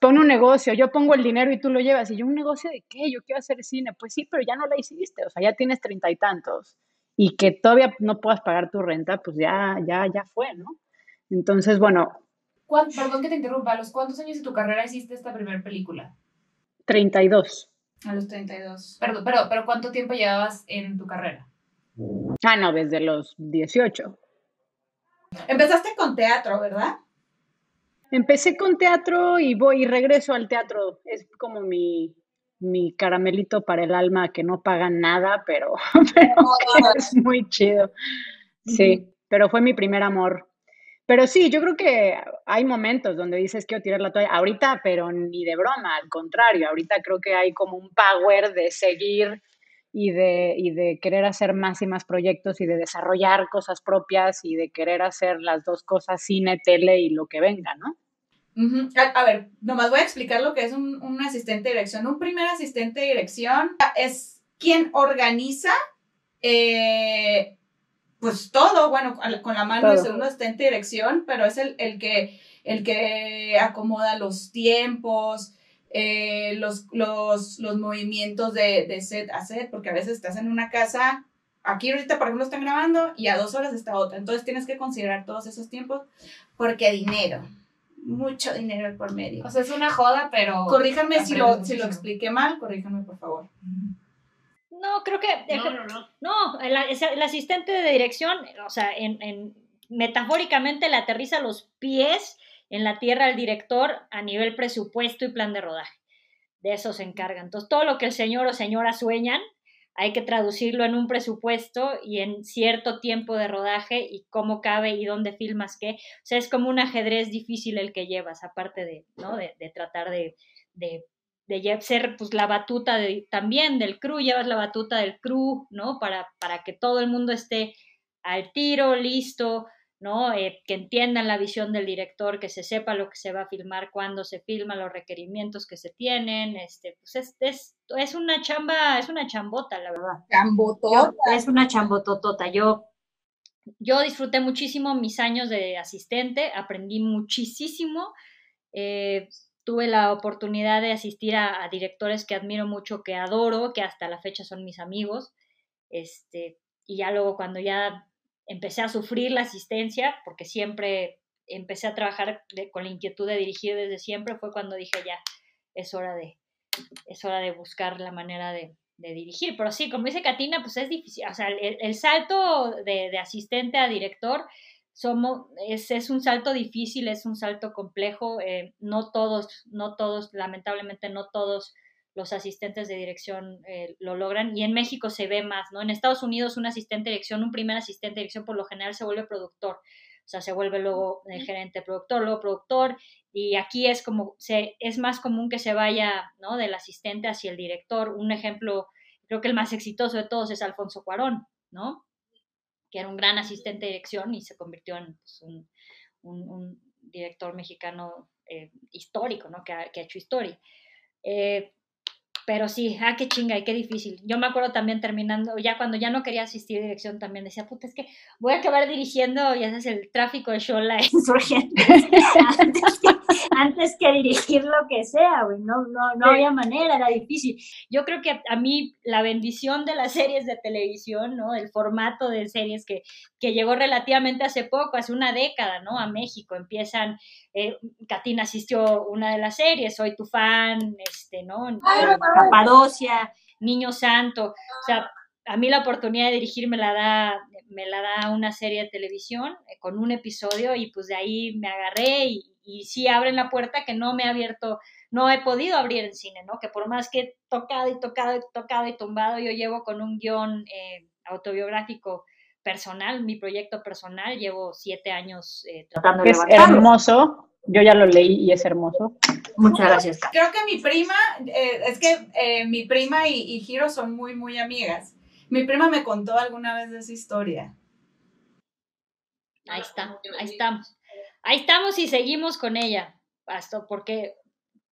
pon un negocio, yo pongo el dinero y tú lo llevas. Y yo, ¿un negocio de qué? Yo quiero hacer cine. Pues sí, pero ya no la hiciste, o sea, ya tienes treinta y tantos. Y que todavía no puedas pagar tu renta, pues ya, ya, ya fue, ¿no? Entonces, bueno, ¿Cuán- Perdón que te interrumpa, ¿a los cuántos años de tu carrera hiciste esta primera película? 32. A los 32. Perdón, pero, pero ¿cuánto tiempo llevabas en tu carrera? Ah, no, desde los 18. Empezaste con teatro, ¿verdad? Empecé con teatro y voy y regreso al teatro. Es como mi, mi caramelito para el alma que no paga nada, pero, es muy chido. Sí, pero fue mi primer amor. Pero sí, yo creo que hay momentos donde dices quiero tirar la toalla. Ahorita, pero ni de broma, al contrario. Ahorita creo que hay como un power de seguir y de, y de querer hacer más y más proyectos y de desarrollar cosas propias y de querer hacer las dos cosas, cine, tele y lo que venga, ¿no? Ujú. a, a ver, nomás voy a explicar lo que es un, un asistente de dirección. Un primer asistente de dirección es quien organiza, eh, pues todo, bueno, con la mano del Todo. segundo asistente de dirección, pero es el, el, que, el que acomoda los tiempos, eh, los, los, los movimientos de, de set a set, porque a veces estás en una casa, aquí ahorita por ejemplo están grabando y a dos horas está otra, entonces tienes que considerar todos esos tiempos porque dinero, mucho dinero por medio. O sea, es una joda, pero... Corríjanme si lo, si lo expliqué mal, corríjanme por favor. No, creo que No, no, no. No, el, el asistente de dirección, o sea, en, en- metafóricamente le aterriza los pies en la tierra al director a nivel presupuesto y plan de rodaje. De eso se encarga. Entonces, todo lo que el señor o señora sueñan, hay que traducirlo en un presupuesto y en cierto tiempo de rodaje y cómo cabe y dónde filmas qué. O sea, es como un ajedrez difícil el que llevas, aparte de, ¿no? de, tratar de, de- de ser pues la batuta de, también del crew, llevas la batuta del crew, ¿no? Para, para que todo el mundo esté al tiro, listo, ¿no? Eh, que entiendan la visión del director, que se sepa lo que se va a filmar, cuándo se filma, los requerimientos que se tienen, este, pues es, es, es una chamba, es una chambota, la verdad. Chambotota. es una chambototota. Yo, yo disfruté muchísimo mis años de asistente, aprendí muchísimo. Eh, tuve la oportunidad de asistir a, directores que admiro mucho, que adoro, que hasta la fecha son mis amigos. Este, y ya luego cuando ya empecé a sufrir la asistencia, porque siempre empecé a trabajar con la inquietud de dirigir desde siempre, fue cuando dije ya, es hora de, es hora de buscar la manera de, dirigir. Pero sí, como dice Katina, pues es difícil, o sea, el, salto de, asistente a director somos, es, es, un salto difícil, es un salto complejo, eh, no todos, no todos, lamentablemente no todos los asistentes de dirección eh, lo logran y en México se ve más, ¿no? En Estados Unidos un asistente de dirección, un primer asistente de dirección por lo general se vuelve productor, o sea, se vuelve luego el gerente productor, luego productor y aquí es como, se, es más común que se vaya, ¿no? Del asistente hacia el director. Un ejemplo, creo que el más exitoso de todos es Alfonso Cuarón, ¿no? Que era un gran asistente de dirección y se convirtió en pues, un, un, director mexicano eh, histórico, ¿no? Que ha, que ha hecho historia. Eh, pero sí, ah, qué chinga y qué difícil. Yo me acuerdo también terminando, ya cuando ya no quería asistir a dirección, también decía, puta, es que voy a acabar dirigiendo, ya sabes, el tráfico de Shola insurgente. antes, que, antes que dirigir lo que sea, güey. No, no, no había manera, era difícil. Yo creo que a mí la bendición de las series de televisión, ¿no? El formato de series que, que llegó relativamente hace poco, hace una década, ¿no? A México. Empiezan, eh, Katina asistió una de las series, Soy tu fan, este, ¿no? Capadocia, Niño Santo, o sea, a mí la oportunidad de dirigir me la da, me la da una serie de televisión eh, con un episodio y pues de ahí me agarré y, y sí abren la puerta que no me ha abierto, no he podido abrir en cine, ¿no? Que por más que he tocado y tocado y tocado y tumbado, yo llevo con un guion eh, autobiográfico personal, mi proyecto personal, llevo siete años eh, tratando de Es hermoso, yo ya lo leí y es hermoso. Muchas gracias. Creo que mi prima, eh, es que eh, mi prima y, y Hiro son muy, muy amigas. Mi prima me contó alguna vez de esa historia. Ahí está, ahí estamos. Ahí estamos y seguimos con ella. Hasta porque,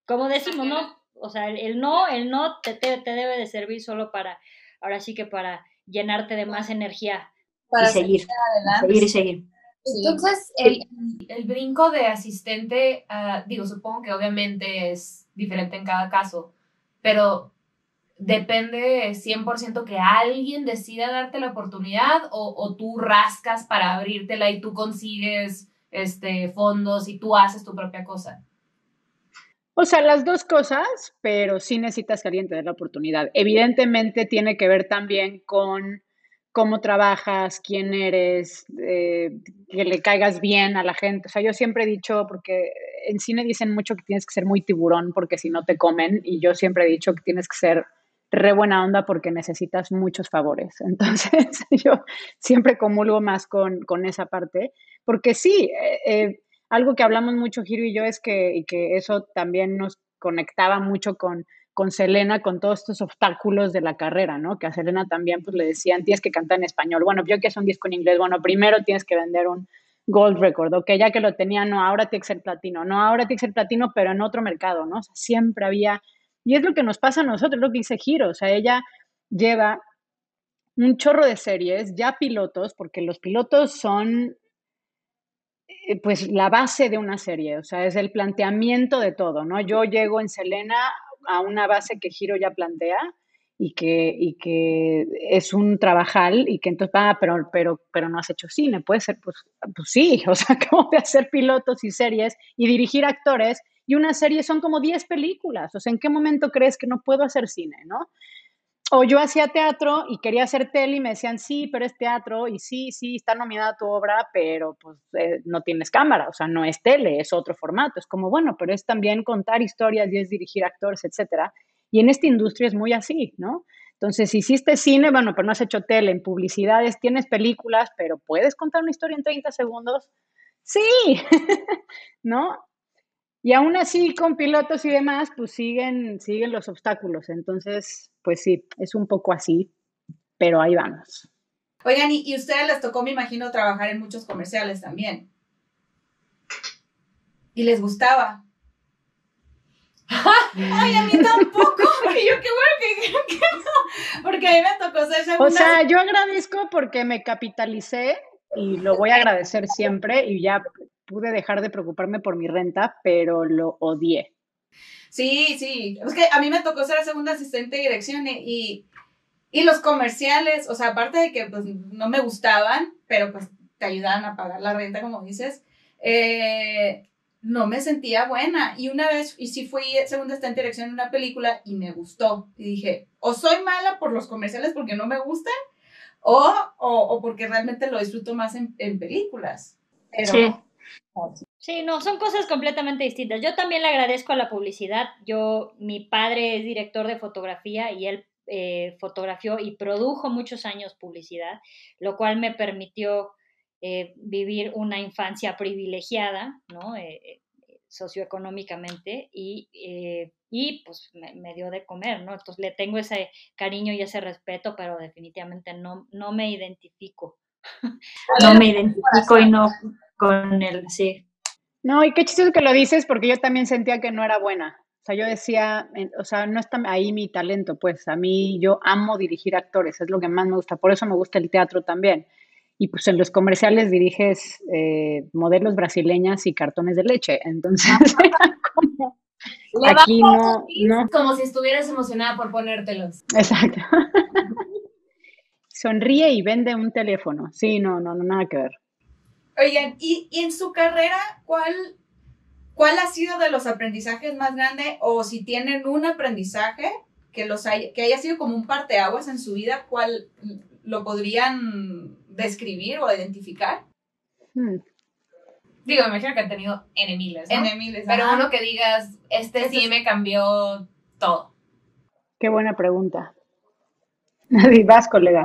como decimos, no, o sea, el, no, el no te, te, debe de servir solo para, ahora sí que para llenarte de más energía. Para y seguir, seguir. y seguir. Entonces, el, el, brinco de asistente, uh, digo, supongo que obviamente es diferente en cada caso, pero depende 100% que alguien decida darte la oportunidad o, o, tú rascas para abrírtela y tú consigues este, fondos y tú haces tu propia cosa. O sea, las dos cosas, pero sí necesitas que alguien te dé la oportunidad. Evidentemente tiene que ver también con cómo trabajas, quién eres, eh, que le caigas bien a la gente. O sea, yo siempre he dicho, porque en cine dicen mucho que tienes que ser muy tiburón porque si no te comen, y yo siempre he dicho que tienes que ser re buena onda porque necesitas muchos favores. Entonces, yo siempre comulgo más con, con esa parte, porque sí, eh, eh, algo que hablamos mucho, Giro y yo, es que, que eso también nos conectaba mucho con con Selena, con todos estos obstáculos de la carrera, ¿no? Que a Selena también pues le decían, tienes que cantar en español. Bueno, yo que es un disco en inglés, bueno, primero tienes que vender un gold record, ok, ya que lo tenía, no, ahora tiene que ser platino, no, ahora tiene que ser platino, pero en otro mercado, ¿no? Siempre había, y es lo que nos pasa a nosotros, lo que dice Giro, o sea, ella lleva un chorro de series, ya pilotos, porque los pilotos son eh, pues la base de una serie, o sea, es el planteamiento de todo, ¿no? Yo llego en Selena a una base que Giro ya plantea y que, y que es un trabajal y que entonces, ah, pero, pero, pero no has hecho cine, puede ser, pues, pues sí, o sea, ¿cómo de hacer pilotos y series y dirigir actores? Y una serie son como 10 películas, o sea, ¿en qué momento crees que no puedo hacer cine, no? O yo hacía teatro y quería hacer tele y me decían, sí, pero es teatro y sí, sí, está nominada tu obra, pero pues eh, no tienes cámara, o sea, no es tele, es otro formato. Es como, bueno, pero es también contar historias y es dirigir actores, etcétera. Y en esta industria es muy así, ¿no? Entonces, si hiciste cine, bueno, pero no has hecho tele, en publicidades tienes películas, pero ¿puedes contar una historia en 30 segundos? Sí, ¿no? Y aún así, con pilotos y demás, pues siguen, siguen los obstáculos. Entonces, pues sí, es un poco así, pero ahí vamos. Oigan, y, y ustedes les tocó, me imagino, trabajar en muchos comerciales también. Y les gustaba. Ay, a mí tampoco. Y yo qué bueno que que no. Porque a mí me tocó ser segunda. O sea, yo agradezco porque me capitalicé y lo voy a agradecer siempre y ya pude dejar de preocuparme por mi renta, pero lo odié. Sí, sí. Es que a mí me tocó ser segunda asistente de dirección y, y los comerciales, o sea, aparte de que pues no me gustaban, pero pues te ayudaban a pagar la renta, como dices, eh, no me sentía buena. Y una vez, y sí fui segunda asistente de dirección en una película y me gustó. Y dije, o soy mala por los comerciales porque no me gustan, o, o, o porque realmente lo disfruto más en, en películas. Pero, Sí. Sí, no, son cosas completamente distintas. Yo también le agradezco a la publicidad. Yo, mi padre es director de fotografía y él eh, fotografió y produjo muchos años publicidad, lo cual me permitió eh, vivir una infancia privilegiada, ¿no? Eh, eh, socioeconómicamente y, eh, y pues me, me dio de comer, ¿no? Entonces le tengo ese cariño y ese respeto, pero definitivamente no, no me identifico. no me identifico y no con él, sí. No, y qué chistoso que lo dices porque yo también sentía que no era buena. O sea, yo decía, o sea, no está ahí mi talento, pues a mí yo amo dirigir actores, es lo que más me gusta, por eso me gusta el teatro también. Y pues en los comerciales diriges eh, modelos brasileñas y cartones de leche, entonces como, aquí no, no, Como si estuvieras emocionada por ponértelos. exacto. Sonríe y vende un teléfono. Sí, no, no, no, nada que ver. Oigan, y, y en su carrera, ¿cuál, ¿cuál ha sido de los aprendizajes más grande? O si tienen un aprendizaje que, los haya, que haya sido como un parteaguas en su vida, ¿cuál lo podrían describir o identificar? Hmm. Digo, me imagino que han tenido N miles, ¿no? Pero ajá. uno que digas, este Este sí es- me cambió todo. Qué buena pregunta. Y vas, colega.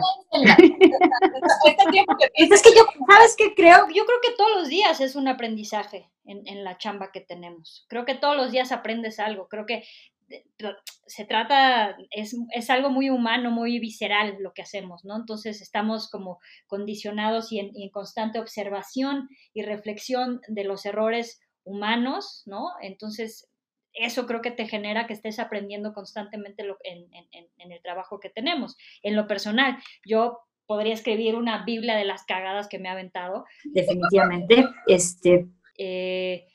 Es que yo, ¿sabes qué creo? Yo creo que todos los días es un aprendizaje en, en la chamba que tenemos. Creo que todos los días aprendes algo. Creo que tra- se trata, es, es algo muy humano, muy visceral lo que hacemos, ¿no? Entonces estamos como condicionados y en, y en constante observación y reflexión de los errores humanos, ¿no? Entonces eso creo que te genera que estés aprendiendo constantemente lo- en, en- en- en el trabajo que tenemos. En lo personal, yo podría escribir una Biblia de las cagadas que me ha aventado, definitivamente. Este, eh,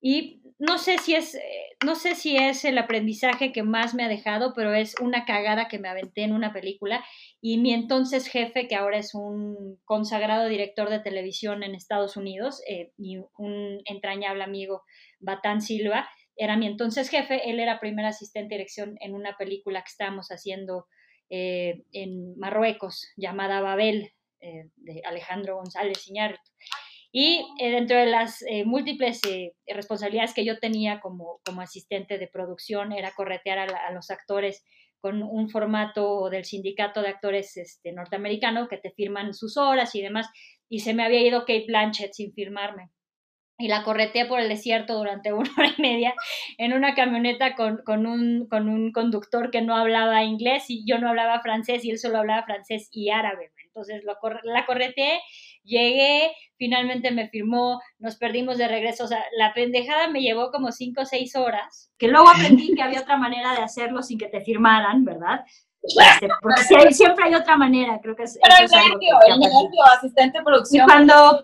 y no sé si es, eh, no sé si es el aprendizaje que más me ha dejado, pero es una cagada que me aventé en una película y mi entonces jefe, que ahora es un consagrado director de televisión en Estados Unidos eh, y un entrañable amigo, Batán Silva, era mi entonces jefe, él era primer asistente de dirección en una película que estábamos haciendo eh, en Marruecos llamada Babel, eh, de Alejandro González Iñárritu. Y eh, dentro de las múltiples responsabilidades que yo tenía como, como asistente de producción era corretear a, a los actores con un formato del sindicato de actores este, norteamericano que te firman sus horas y demás. Y se me había ido Kate Blanchett sin firmarme. Y la correteé por el desierto durante una hora y media en una camioneta con, con, un, con un conductor que no hablaba inglés y yo no hablaba francés y él solo hablaba francés y árabe. Entonces lo, la correteé, llegué, finalmente me firmó, nos perdimos de regreso. O sea, la pendejada me llevó como cinco o seis horas. Que luego aprendí que había otra manera de hacerlo sin que te firmaran, ¿verdad? Este, porque siempre hay otra manera, creo que es, Pero el es algo que- el asistente de Y producción. cuando,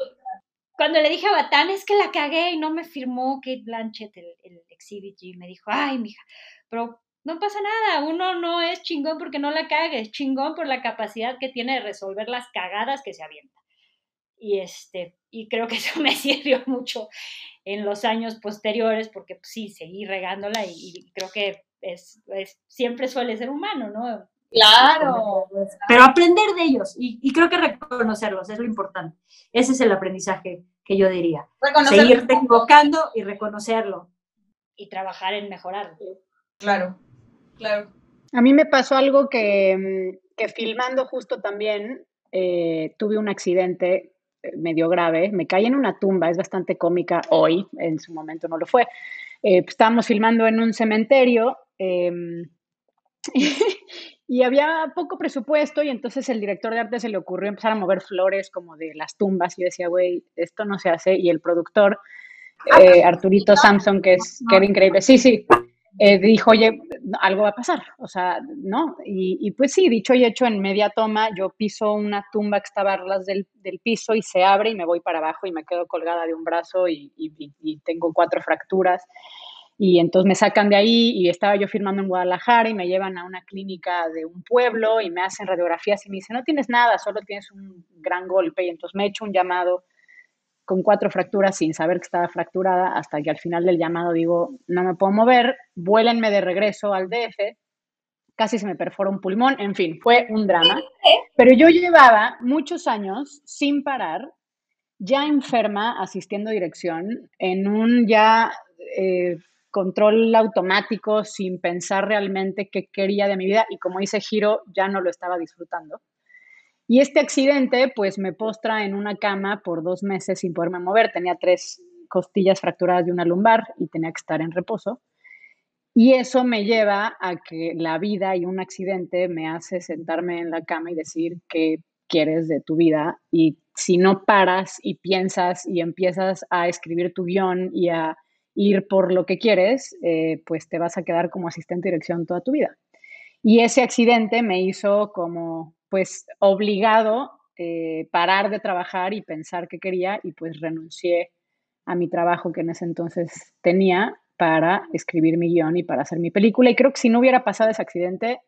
cuando le dije a Batán, es que la cagué y no me firmó Kate Blanchett, el, el exhibit, y me dijo, ay, mija, pero no pasa nada, uno no es chingón porque no la cague, es chingón por la capacidad que tiene de resolver las cagadas que se avienta. Y, este, y creo que eso me sirvió mucho en los años posteriores, porque pues, sí, seguí regándola y, y creo que es, es- siempre suele ser humano, ¿no? Claro. Pero aprender de ellos y, y creo que reconocerlos es lo importante. Ese es el aprendizaje que yo diría. Reconocer. Seguirte equivocando y reconocerlo. Y trabajar en mejorarlo. Claro, claro. A mí me pasó algo que, que filmando justo también eh, tuve un accidente eh, medio grave, me caí en una tumba, es bastante cómica hoy, en su momento no lo fue, eh, pues, estábamos filmando en un cementerio em, y había poco presupuesto y entonces el director de arte se le ocurrió empezar a mover flores como de las tumbas y decía, güey, esto no se hace. Y el productor, eh, Arturito Samson, que es Kevin increíble, sí, sí, eh, dijo, oye, algo va a pasar, o sea, ¿no? Y, pues sí, dicho y hecho, en media toma, yo piso una tumba que estaba a del, del, piso y se abre y me voy para abajo y me quedo colgada de un brazo y, tengo cuatro fracturas. Y entonces me sacan de ahí y estaba yo firmando en Guadalajara y me llevan a una clínica de un pueblo y me hacen radiografías y me dicen, no tienes nada, solo tienes un gran golpe. Y entonces me echo un llamado con cuatro fracturas sin saber que estaba fracturada, hasta que al final del llamado digo, no me puedo mover, vuélenme de regreso al DF, casi se me perfora un pulmón, en fin, fue un drama. Pero yo llevaba muchos años sin parar, ya enferma, asistiendo dirección, en un ya eh, control automático, sin pensar realmente qué quería de mi vida, y como hice giro, ya no lo estaba disfrutando. Y este accidente, pues me postra en una cama por dos meses sin poderme mover. Tenía tres costillas fracturadas de una lumbar y tenía que estar en reposo. Y eso me lleva a que la vida y un accidente me hace sentarme en la cama y decir qué quieres de tu vida. Y si no paras y piensas y empiezas a escribir tu guion y a ir por lo que quieres, eh, pues te vas a quedar como asistente de dirección toda tu vida. Y ese accidente me hizo como pues obligado eh, parar de trabajar y pensar qué quería y pues renuncié a mi trabajo que en ese entonces tenía para escribir mi guion y para hacer mi película. Y creo que si no hubiera pasado ese accidente,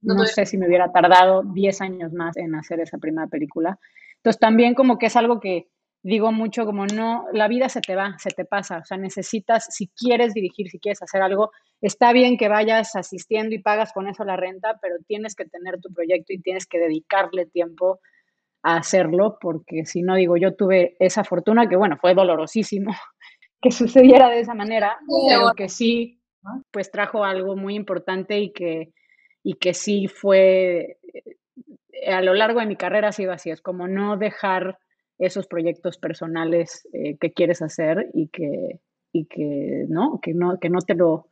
no, no sé si me hubiera tardado 10 años más en hacer esa primera película. Entonces también como que es algo que digo mucho como no, la vida se te va, se te pasa, o sea, necesitas, si quieres dirigir, si quieres hacer algo, está bien que vayas asistiendo y pagas con eso la renta, pero tienes que tener tu proyecto y tienes que dedicarle tiempo a hacerlo, porque si no, digo, yo tuve esa fortuna que, bueno, fue dolorosísimo que sucediera de esa manera, pero que sí, pues trajo algo muy importante y que, y que sí fue, eh, a lo largo de mi carrera ha sido así, es como no dejar esos proyectos personales eh, que quieres hacer y que, y que, ¿no? Que, no, que no te lo,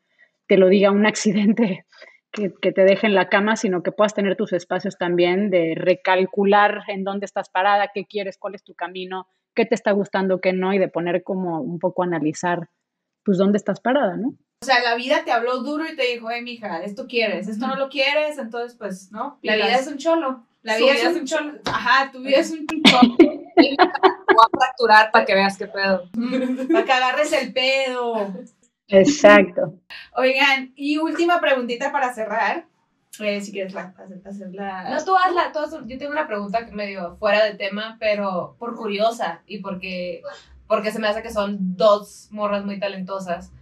te lo diga un accidente que, que, te deje en la cama, sino que puedas tener tus espacios también de recalcular en dónde estás parada, qué quieres, cuál es tu camino, qué te está gustando, qué no, y de poner como un poco a analizar, pues, dónde estás parada, ¿no? O sea, la vida te habló duro y te dijo, hey, mija, esto quieres, esto no lo quieres, entonces, pues, ¿no? La vida es un cholo. La vida, vida es un cholo. Ajá, tu vida es un cholo. voy a fracturar para que veas qué pedo. para que agarres el pedo. Exacto. Oigan, y última preguntita para cerrar. Eh, si quieres la, hacer, hacer la... No, tú hazla. Tú haz, yo tengo una pregunta medio fuera de tema, pero por curiosa y porque, porque se me hace que son dos morras muy talentosas.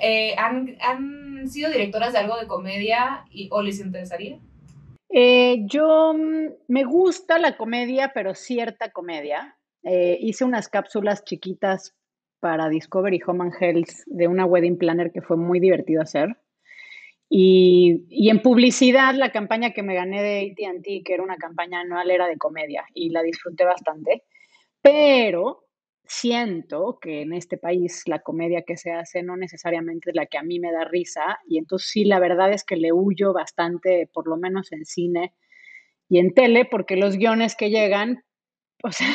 Eh, ¿han, ¿Han sido directoras de algo de comedia y, o les interesaría? Eh, yo me gusta la comedia, pero cierta comedia. Eh, hice unas cápsulas chiquitas para Discovery Home and Health de una wedding planner que fue muy divertido hacer. Y, y, en publicidad, la campaña que me gané de ATT, que era una campaña anual, era de comedia y la disfruté bastante. Pero siento que en este país la comedia que se hace no necesariamente es la que a mí me da risa y entonces sí, la verdad es que le huyo bastante, por lo menos en cine y en tele, porque los guiones que llegan, o sea,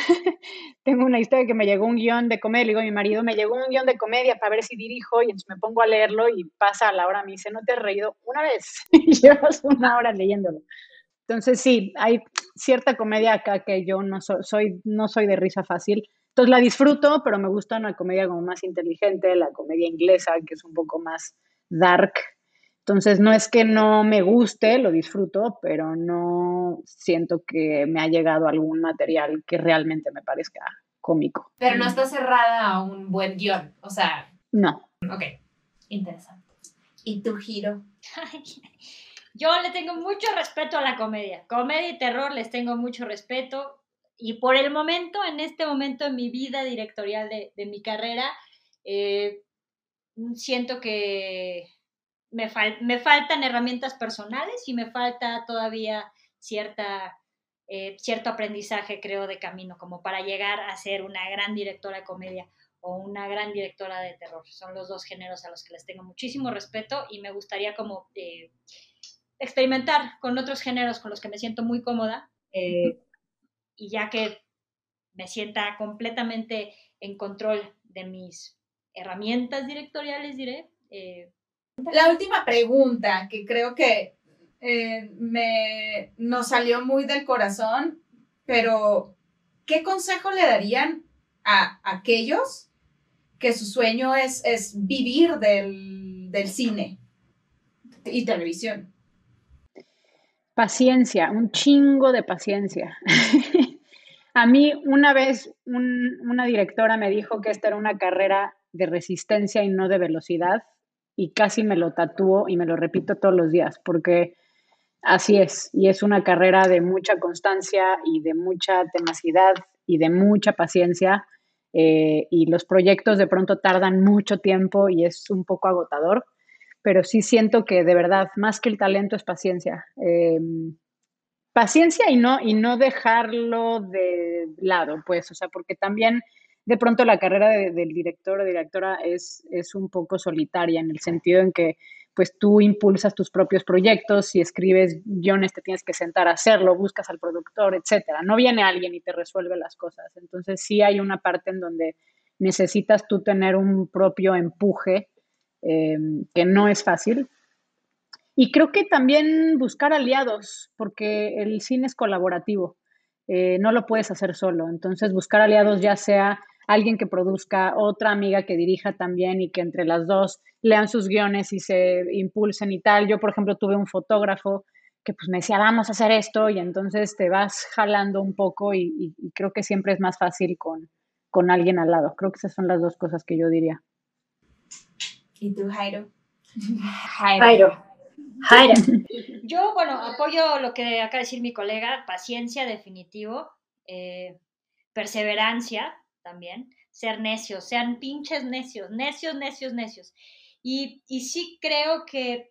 tengo una historia que me llegó un guion de comedia, le digo a mi marido, me llegó un guion de comedia para ver si dirijo y entonces me pongo a leerlo y pasa a la hora, me dice, ¿no te has reído una vez? y llevas una hora leyéndolo. Entonces sí, hay cierta comedia acá que yo no so, soy, no soy de risa fácil, entonces la disfruto, pero me gusta una comedia como más inteligente, la comedia inglesa, que es un poco más dark. Entonces no es que no me guste, lo disfruto, pero no siento que me ha llegado algún material que realmente me parezca cómico. Pero no está cerrada a un buen guion, o sea. No. Ok, interesante. ¿Y tu giro? Yo le tengo mucho respeto a la comedia. Comedia y terror les tengo mucho respeto y por el momento, en este momento en mi vida directorial de, mi carrera, eh, siento que me, me, faltan herramientas personales y me falta todavía cierta, eh, cierto aprendizaje, creo, de camino, como para llegar a ser una gran directora de comedia. o una gran directora de terror. Son los dos géneros a los que les tengo muchísimo respeto y me gustaría como eh, experimentar con otros géneros con los que me siento muy cómoda. Y ya que me sienta completamente en control de mis herramientas directoriales, diré. Eh, la última pregunta, que creo que eh, me, nos salió muy del corazón, pero ¿qué consejo le darían a aquellos que su sueño es, es vivir del, del cine y televisión? Paciencia, un chingo de paciencia. a mí una vez una directora me dijo que esta era una carrera de resistencia y no de velocidad y casi me lo tatúo y me lo repito todos los días porque así es y es una carrera de mucha constancia y de mucha tenacidad y de mucha paciencia eh, y los proyectos de pronto tardan mucho tiempo y es un poco agotador, pero sí siento que de verdad más que el talento es paciencia. Em, paciencia y no, y no dejarlo de lado, pues, o sea, porque también de pronto la carrera del director o directora es, es un poco solitaria en el sentido en que pues tú impulsas tus propios proyectos, si escribes guiones te tienes que sentar a hacerlo, buscas al productor, etcétera. No viene alguien y te resuelve las cosas. Entonces sí hay una parte en donde necesitas tú tener un propio empuje eh, que no es fácil. Y creo que también buscar aliados, porque el cine es colaborativo, eh, no lo puedes hacer solo. Entonces buscar aliados ya sea alguien que produzca, otra amiga que dirija también y que entre las dos lean sus guiones y se impulsen y tal. Yo, por ejemplo, tuve un fotógrafo que pues me decía, vamos a hacer esto y entonces te vas jalando un poco y, creo que siempre es más fácil con, con alguien al lado. Creo que esas son las dos cosas que yo diría. ¿Y tú, Jairo? Jairo. Jairo. Yo, bueno, apoyo lo que acaba de decir mi colega, paciencia definitivo, eh, perseverancia, también, ser necios, sean pinches necios, necios, necios, necios. Y, y sí creo que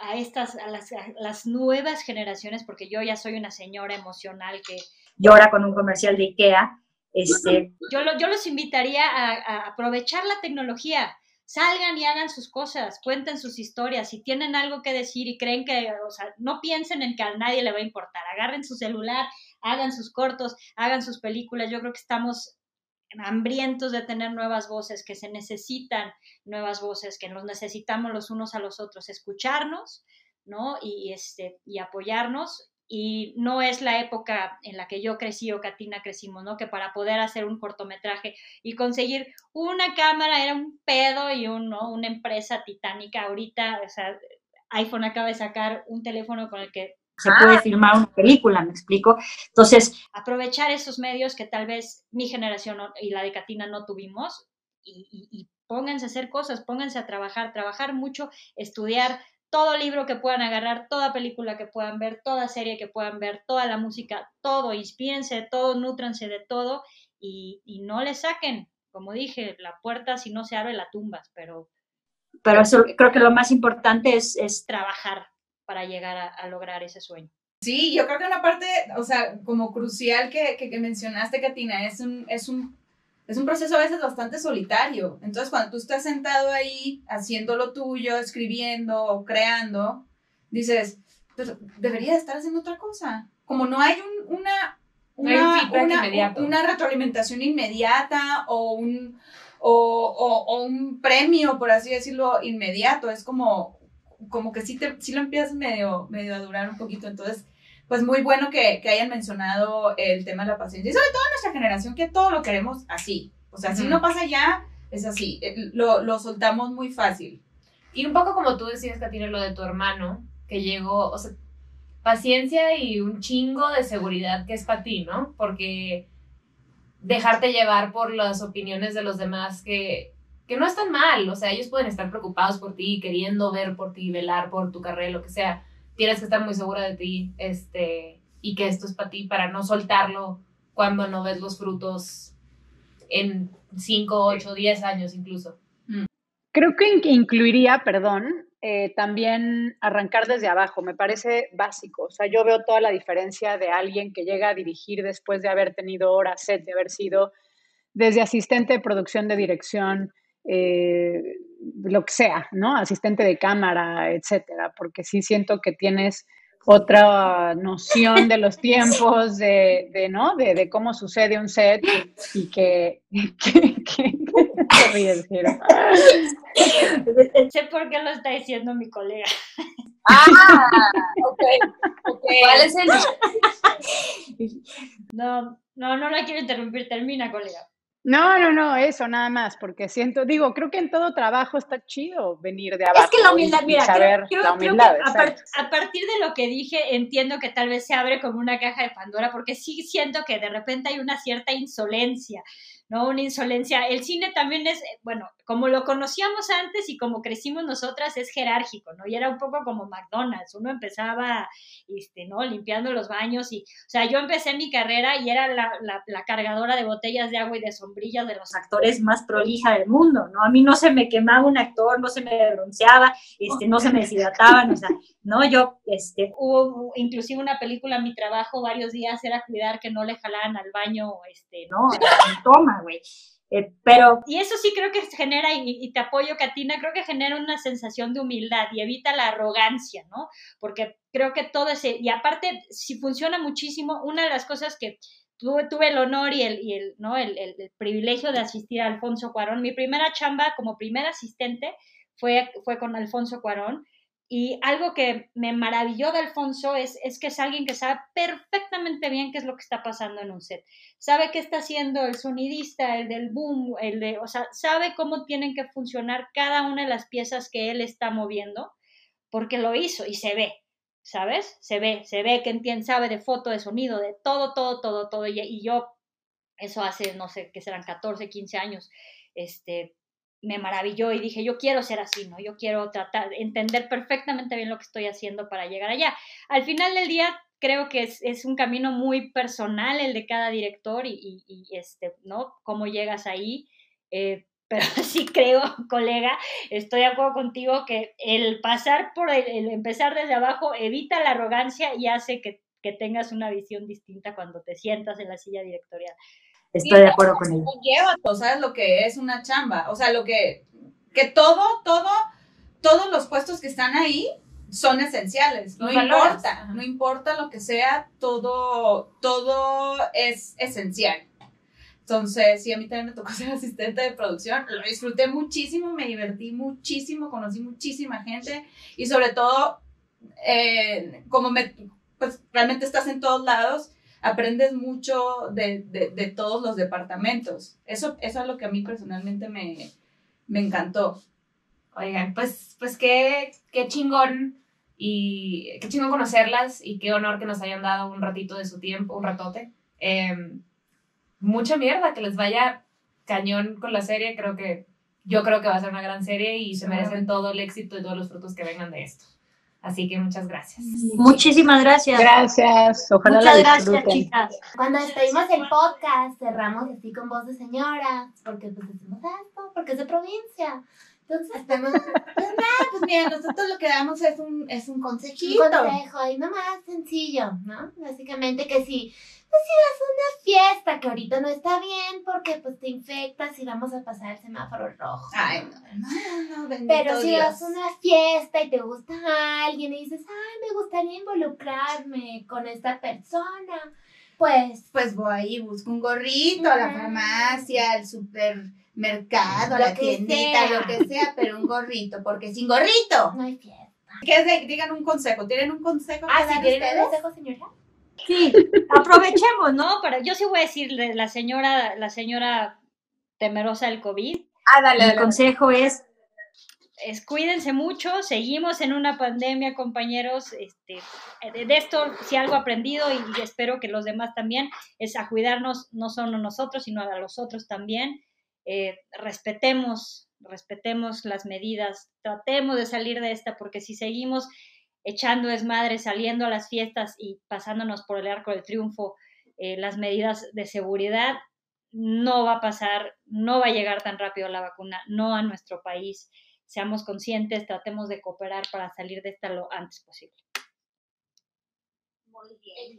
a, estas, a las, nuevas generaciones, porque yo ya soy una señora emocional que llora con un comercial de Ikea, este, yo, yo los invitaría a, a, aprovechar la tecnología. Salgan y hagan sus cosas, cuenten sus historias. Si tienen algo que decir y creen que, o sea, no piensen en que a nadie le va a importar. Agarren su celular, hagan sus cortos, hagan sus películas. Yo creo que estamos hambrientos de tener nuevas voces, que se necesitan nuevas voces, que nos necesitamos los unos a los otros, escucharnos, ¿no? Y, este, y apoyarnos. Y no es la época en la que yo crecí o Katina crecimos, ¿no? Que para poder hacer un cortometraje y conseguir una cámara era un pedo y un, una empresa titánica. Ahorita, o sea, iPhone acaba de sacar un teléfono con el que se puede filmar una película, me explico. Entonces, aprovechar esos medios que tal vez mi generación y la de Catina no tuvimos y, pónganse a hacer cosas, pónganse a trabajar, trabajar mucho, estudiar todo libro que puedan agarrar, toda película que puedan ver, toda serie que puedan ver, toda la música, todo, inspírense de todo, nútranse de todo y, no le saquen, como dije, la puerta si no se abre la tumbas, pero... Pero eso creo que lo más importante es, es trabajar, para llegar a, lograr ese sueño. Sí, yo creo que una parte, o sea, como crucial que, que, mencionaste, Katina, es un, es, un, es un proceso a veces bastante solitario. Entonces, cuando tú estás sentado ahí haciendo lo tuyo, escribiendo o creando, dices, pero debería estar haciendo otra cosa. Como no hay una, una, una, una, retroalimentación inmediata o un, o, o, o, un premio, por así decirlo, inmediato. Es como, como que sí, te, sí lo empiezas medio, medio a durar un poquito. Entonces, pues muy bueno que, que, hayan mencionado el tema de la paciencia. Y sobre todo nuestra generación, que todo lo queremos así. O sea, si no pasa ya, es así. Eh, lo, lo, soltamos muy fácil. Y un poco como tú decías, Katina, lo de tu hermano, que llegó, o sea, paciencia y un chingo de seguridad que es para ti, ¿no? Porque dejarte llevar por las opiniones de los demás que que no están mal, o sea, ellos pueden estar preocupados por ti, queriendo ver por ti, velar por tu carrera, lo que sea. Tienes que estar muy segura de ti, este, y que esto es para ti, para no soltarlo cuando no ves los frutos en 5, 8, 10 años incluso. Mm. Creo que incluiría, perdón, eh, también arrancar desde abajo, me parece básico. O sea, yo veo toda la diferencia de alguien que llega a dirigir después de haber tenido horas set, de haber sido desde asistente de producción de dirección, eh, lo que sea, ¿no? Asistente de cámara, etcétera, porque sí siento que tienes otra noción de los tiempos, de, de ¿no? De, cómo sucede un set y que... ríes, Sé por qué lo está diciendo mi colega. Ah, ok, ok. ¿Cuál es el...? No, no, no la quiero interrumpir, termina, colega. No, no, no, eso nada más, porque siento, digo, creo que en todo trabajo está chido venir de abajo. Es que la humildad, mira, creo, que a, partir de lo que dije, entiendo que tal vez se abre como una caja de Pandora, porque sí siento que de repente hay una cierta insolencia ¿no? Una insolencia. El cine también es, eh, bueno, como lo conocíamos antes y como crecimos nosotras, es jerárquico, ¿no? Y era un poco como McDonald's, uno empezaba, este, ¿no? Limpiando los baños y, o sea, yo empecé mi carrera y era la, la, cargadora de botellas de agua y de sombrillas de los actores más prolija del mundo, ¿no? A mí no se me quemaba un actor, no se me bronceaba, este, no se me deshidrataban, o sea, ¿no? Yo, este, hubo inclusive una película, mi trabajo varios días era cuidar que no le jalaran al baño, este, ¿no? Toma, güey. Eh, pero, y eso sí creo que genera, y, te apoyo, Katina, creo que genera una sensación de humildad y evita la arrogancia, ¿no? Porque creo que todo ese, y aparte, si funciona muchísimo, una de las cosas que tuve, tuve el honor y, el, y el, ¿no? El, el, privilegio de asistir a Alfonso Cuarón, mi primera chamba como primer asistente fue, fue con Alfonso Cuarón, y algo que me maravilló de Alfonso es, es, que es alguien que sabe perfectamente bien qué es lo que está pasando en un set. Sabe qué está haciendo el sonidista, el del boom, el de, o sea, sabe cómo tienen que funcionar cada una de las piezas que él está moviendo, porque lo hizo y se ve, ¿sabes? Se ve, se ve que entiende, sabe de foto, de sonido, de todo, todo, todo, todo. Y, y yo, eso hace, no sé, que serán 14, 15 años, este, me maravilló y dije, yo quiero ser así, ¿no? Yo quiero tratar, entender perfectamente bien lo que estoy haciendo para llegar allá. Al final del día, creo que es, un camino muy personal el de cada director y, este, ¿no? Cómo llegas ahí. Eh, pero sí creo, colega, estoy de acuerdo contigo que el pasar por el, empezar desde abajo evita la arrogancia y hace que, que tengas una visión distinta cuando te sientas en la silla directorial. Estoy de acuerdo con ella. Lleva, ¿sabes lo que es una chamba? O sea, lo que, que todo, todo, todos los puestos que están ahí son esenciales, no importa, no importa lo que sea, todo, todo es esencial. Entonces, sí, a mí también me tocó ser asistente de producción, lo disfruté muchísimo, me divertí muchísimo, conocí muchísima gente y sobre todo, eh, como me, pues realmente estás en todos lados, aprendes mucho de, de, todos los departamentos. Eso, eso es lo que a mí personalmente me, me encantó. Oigan, pues, pues qué, qué chingón y qué chingón conocerlas y qué honor que nos hayan dado un ratito de su tiempo, un ratote. Em, mucha mierda, que les vaya cañón con la serie. Creo que yo creo que va a ser una gran serie y se merecen todo el éxito y todos los frutos que vengan de esto. Así que muchas gracias. Muchísimas gracias. Gracias. Ojalá muchas gracias, chicas. Cuando despedimos el podcast, cerramos así con voz de señora, porque pues decimos esto, porque es de provincia. Entonces, estamos, pues nada, pues mira, nosotros lo que damos es un, es un consejito. Un consejo, y nomás sencillo, ¿no? Básicamente que si pues si vas a una fiesta, que ahorita no está bien porque pues te infectas y vamos a pasar el semáforo rojo. Ay, no, no, no, Pero si vas a una fiesta y te gusta alguien y dices, ay, me gustaría involucrarme con esta persona, pues... Pues voy y busco un gorrito a la farmacia, al supermercado, a la tiendita, lo que sea, pero un gorrito, porque sin gorrito no hay fiesta. Que digan un consejo, ¿tienen un consejo? Ah, sí, ¿tienen un consejo, señora? Sí, aprovechemos, ¿no? Pero yo sí voy a decirle, la señora, la señora temerosa del COVID. Ah, dale, El consejo es, es, cuídense mucho, seguimos en una pandemia, compañeros. Este, de esto, si algo aprendido, y espero que los demás también, es a cuidarnos no solo nosotros, sino a los otros también. Eh, respetemos, respetemos las medidas, tratemos de salir de esta, porque si seguimos echando desmadre, saliendo a las fiestas y pasándonos por el arco del triunfo eh, las medidas de seguridad, no va a pasar, no va a llegar tan rápido la vacuna, no a nuestro país. Seamos conscientes, tratemos de cooperar para salir de esta lo antes posible. Muy bien.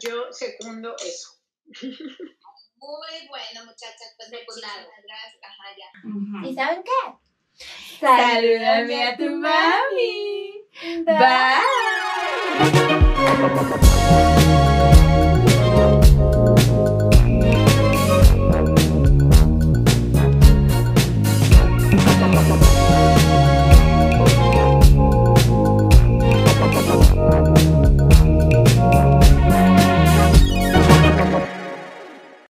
Yo segundo eso. Muy bueno, muchachas. Pues, nada. Gracias. Ajá, ya. Ujú. ¿Y saben qué? Salúdame a tu mami. Bye. Bye.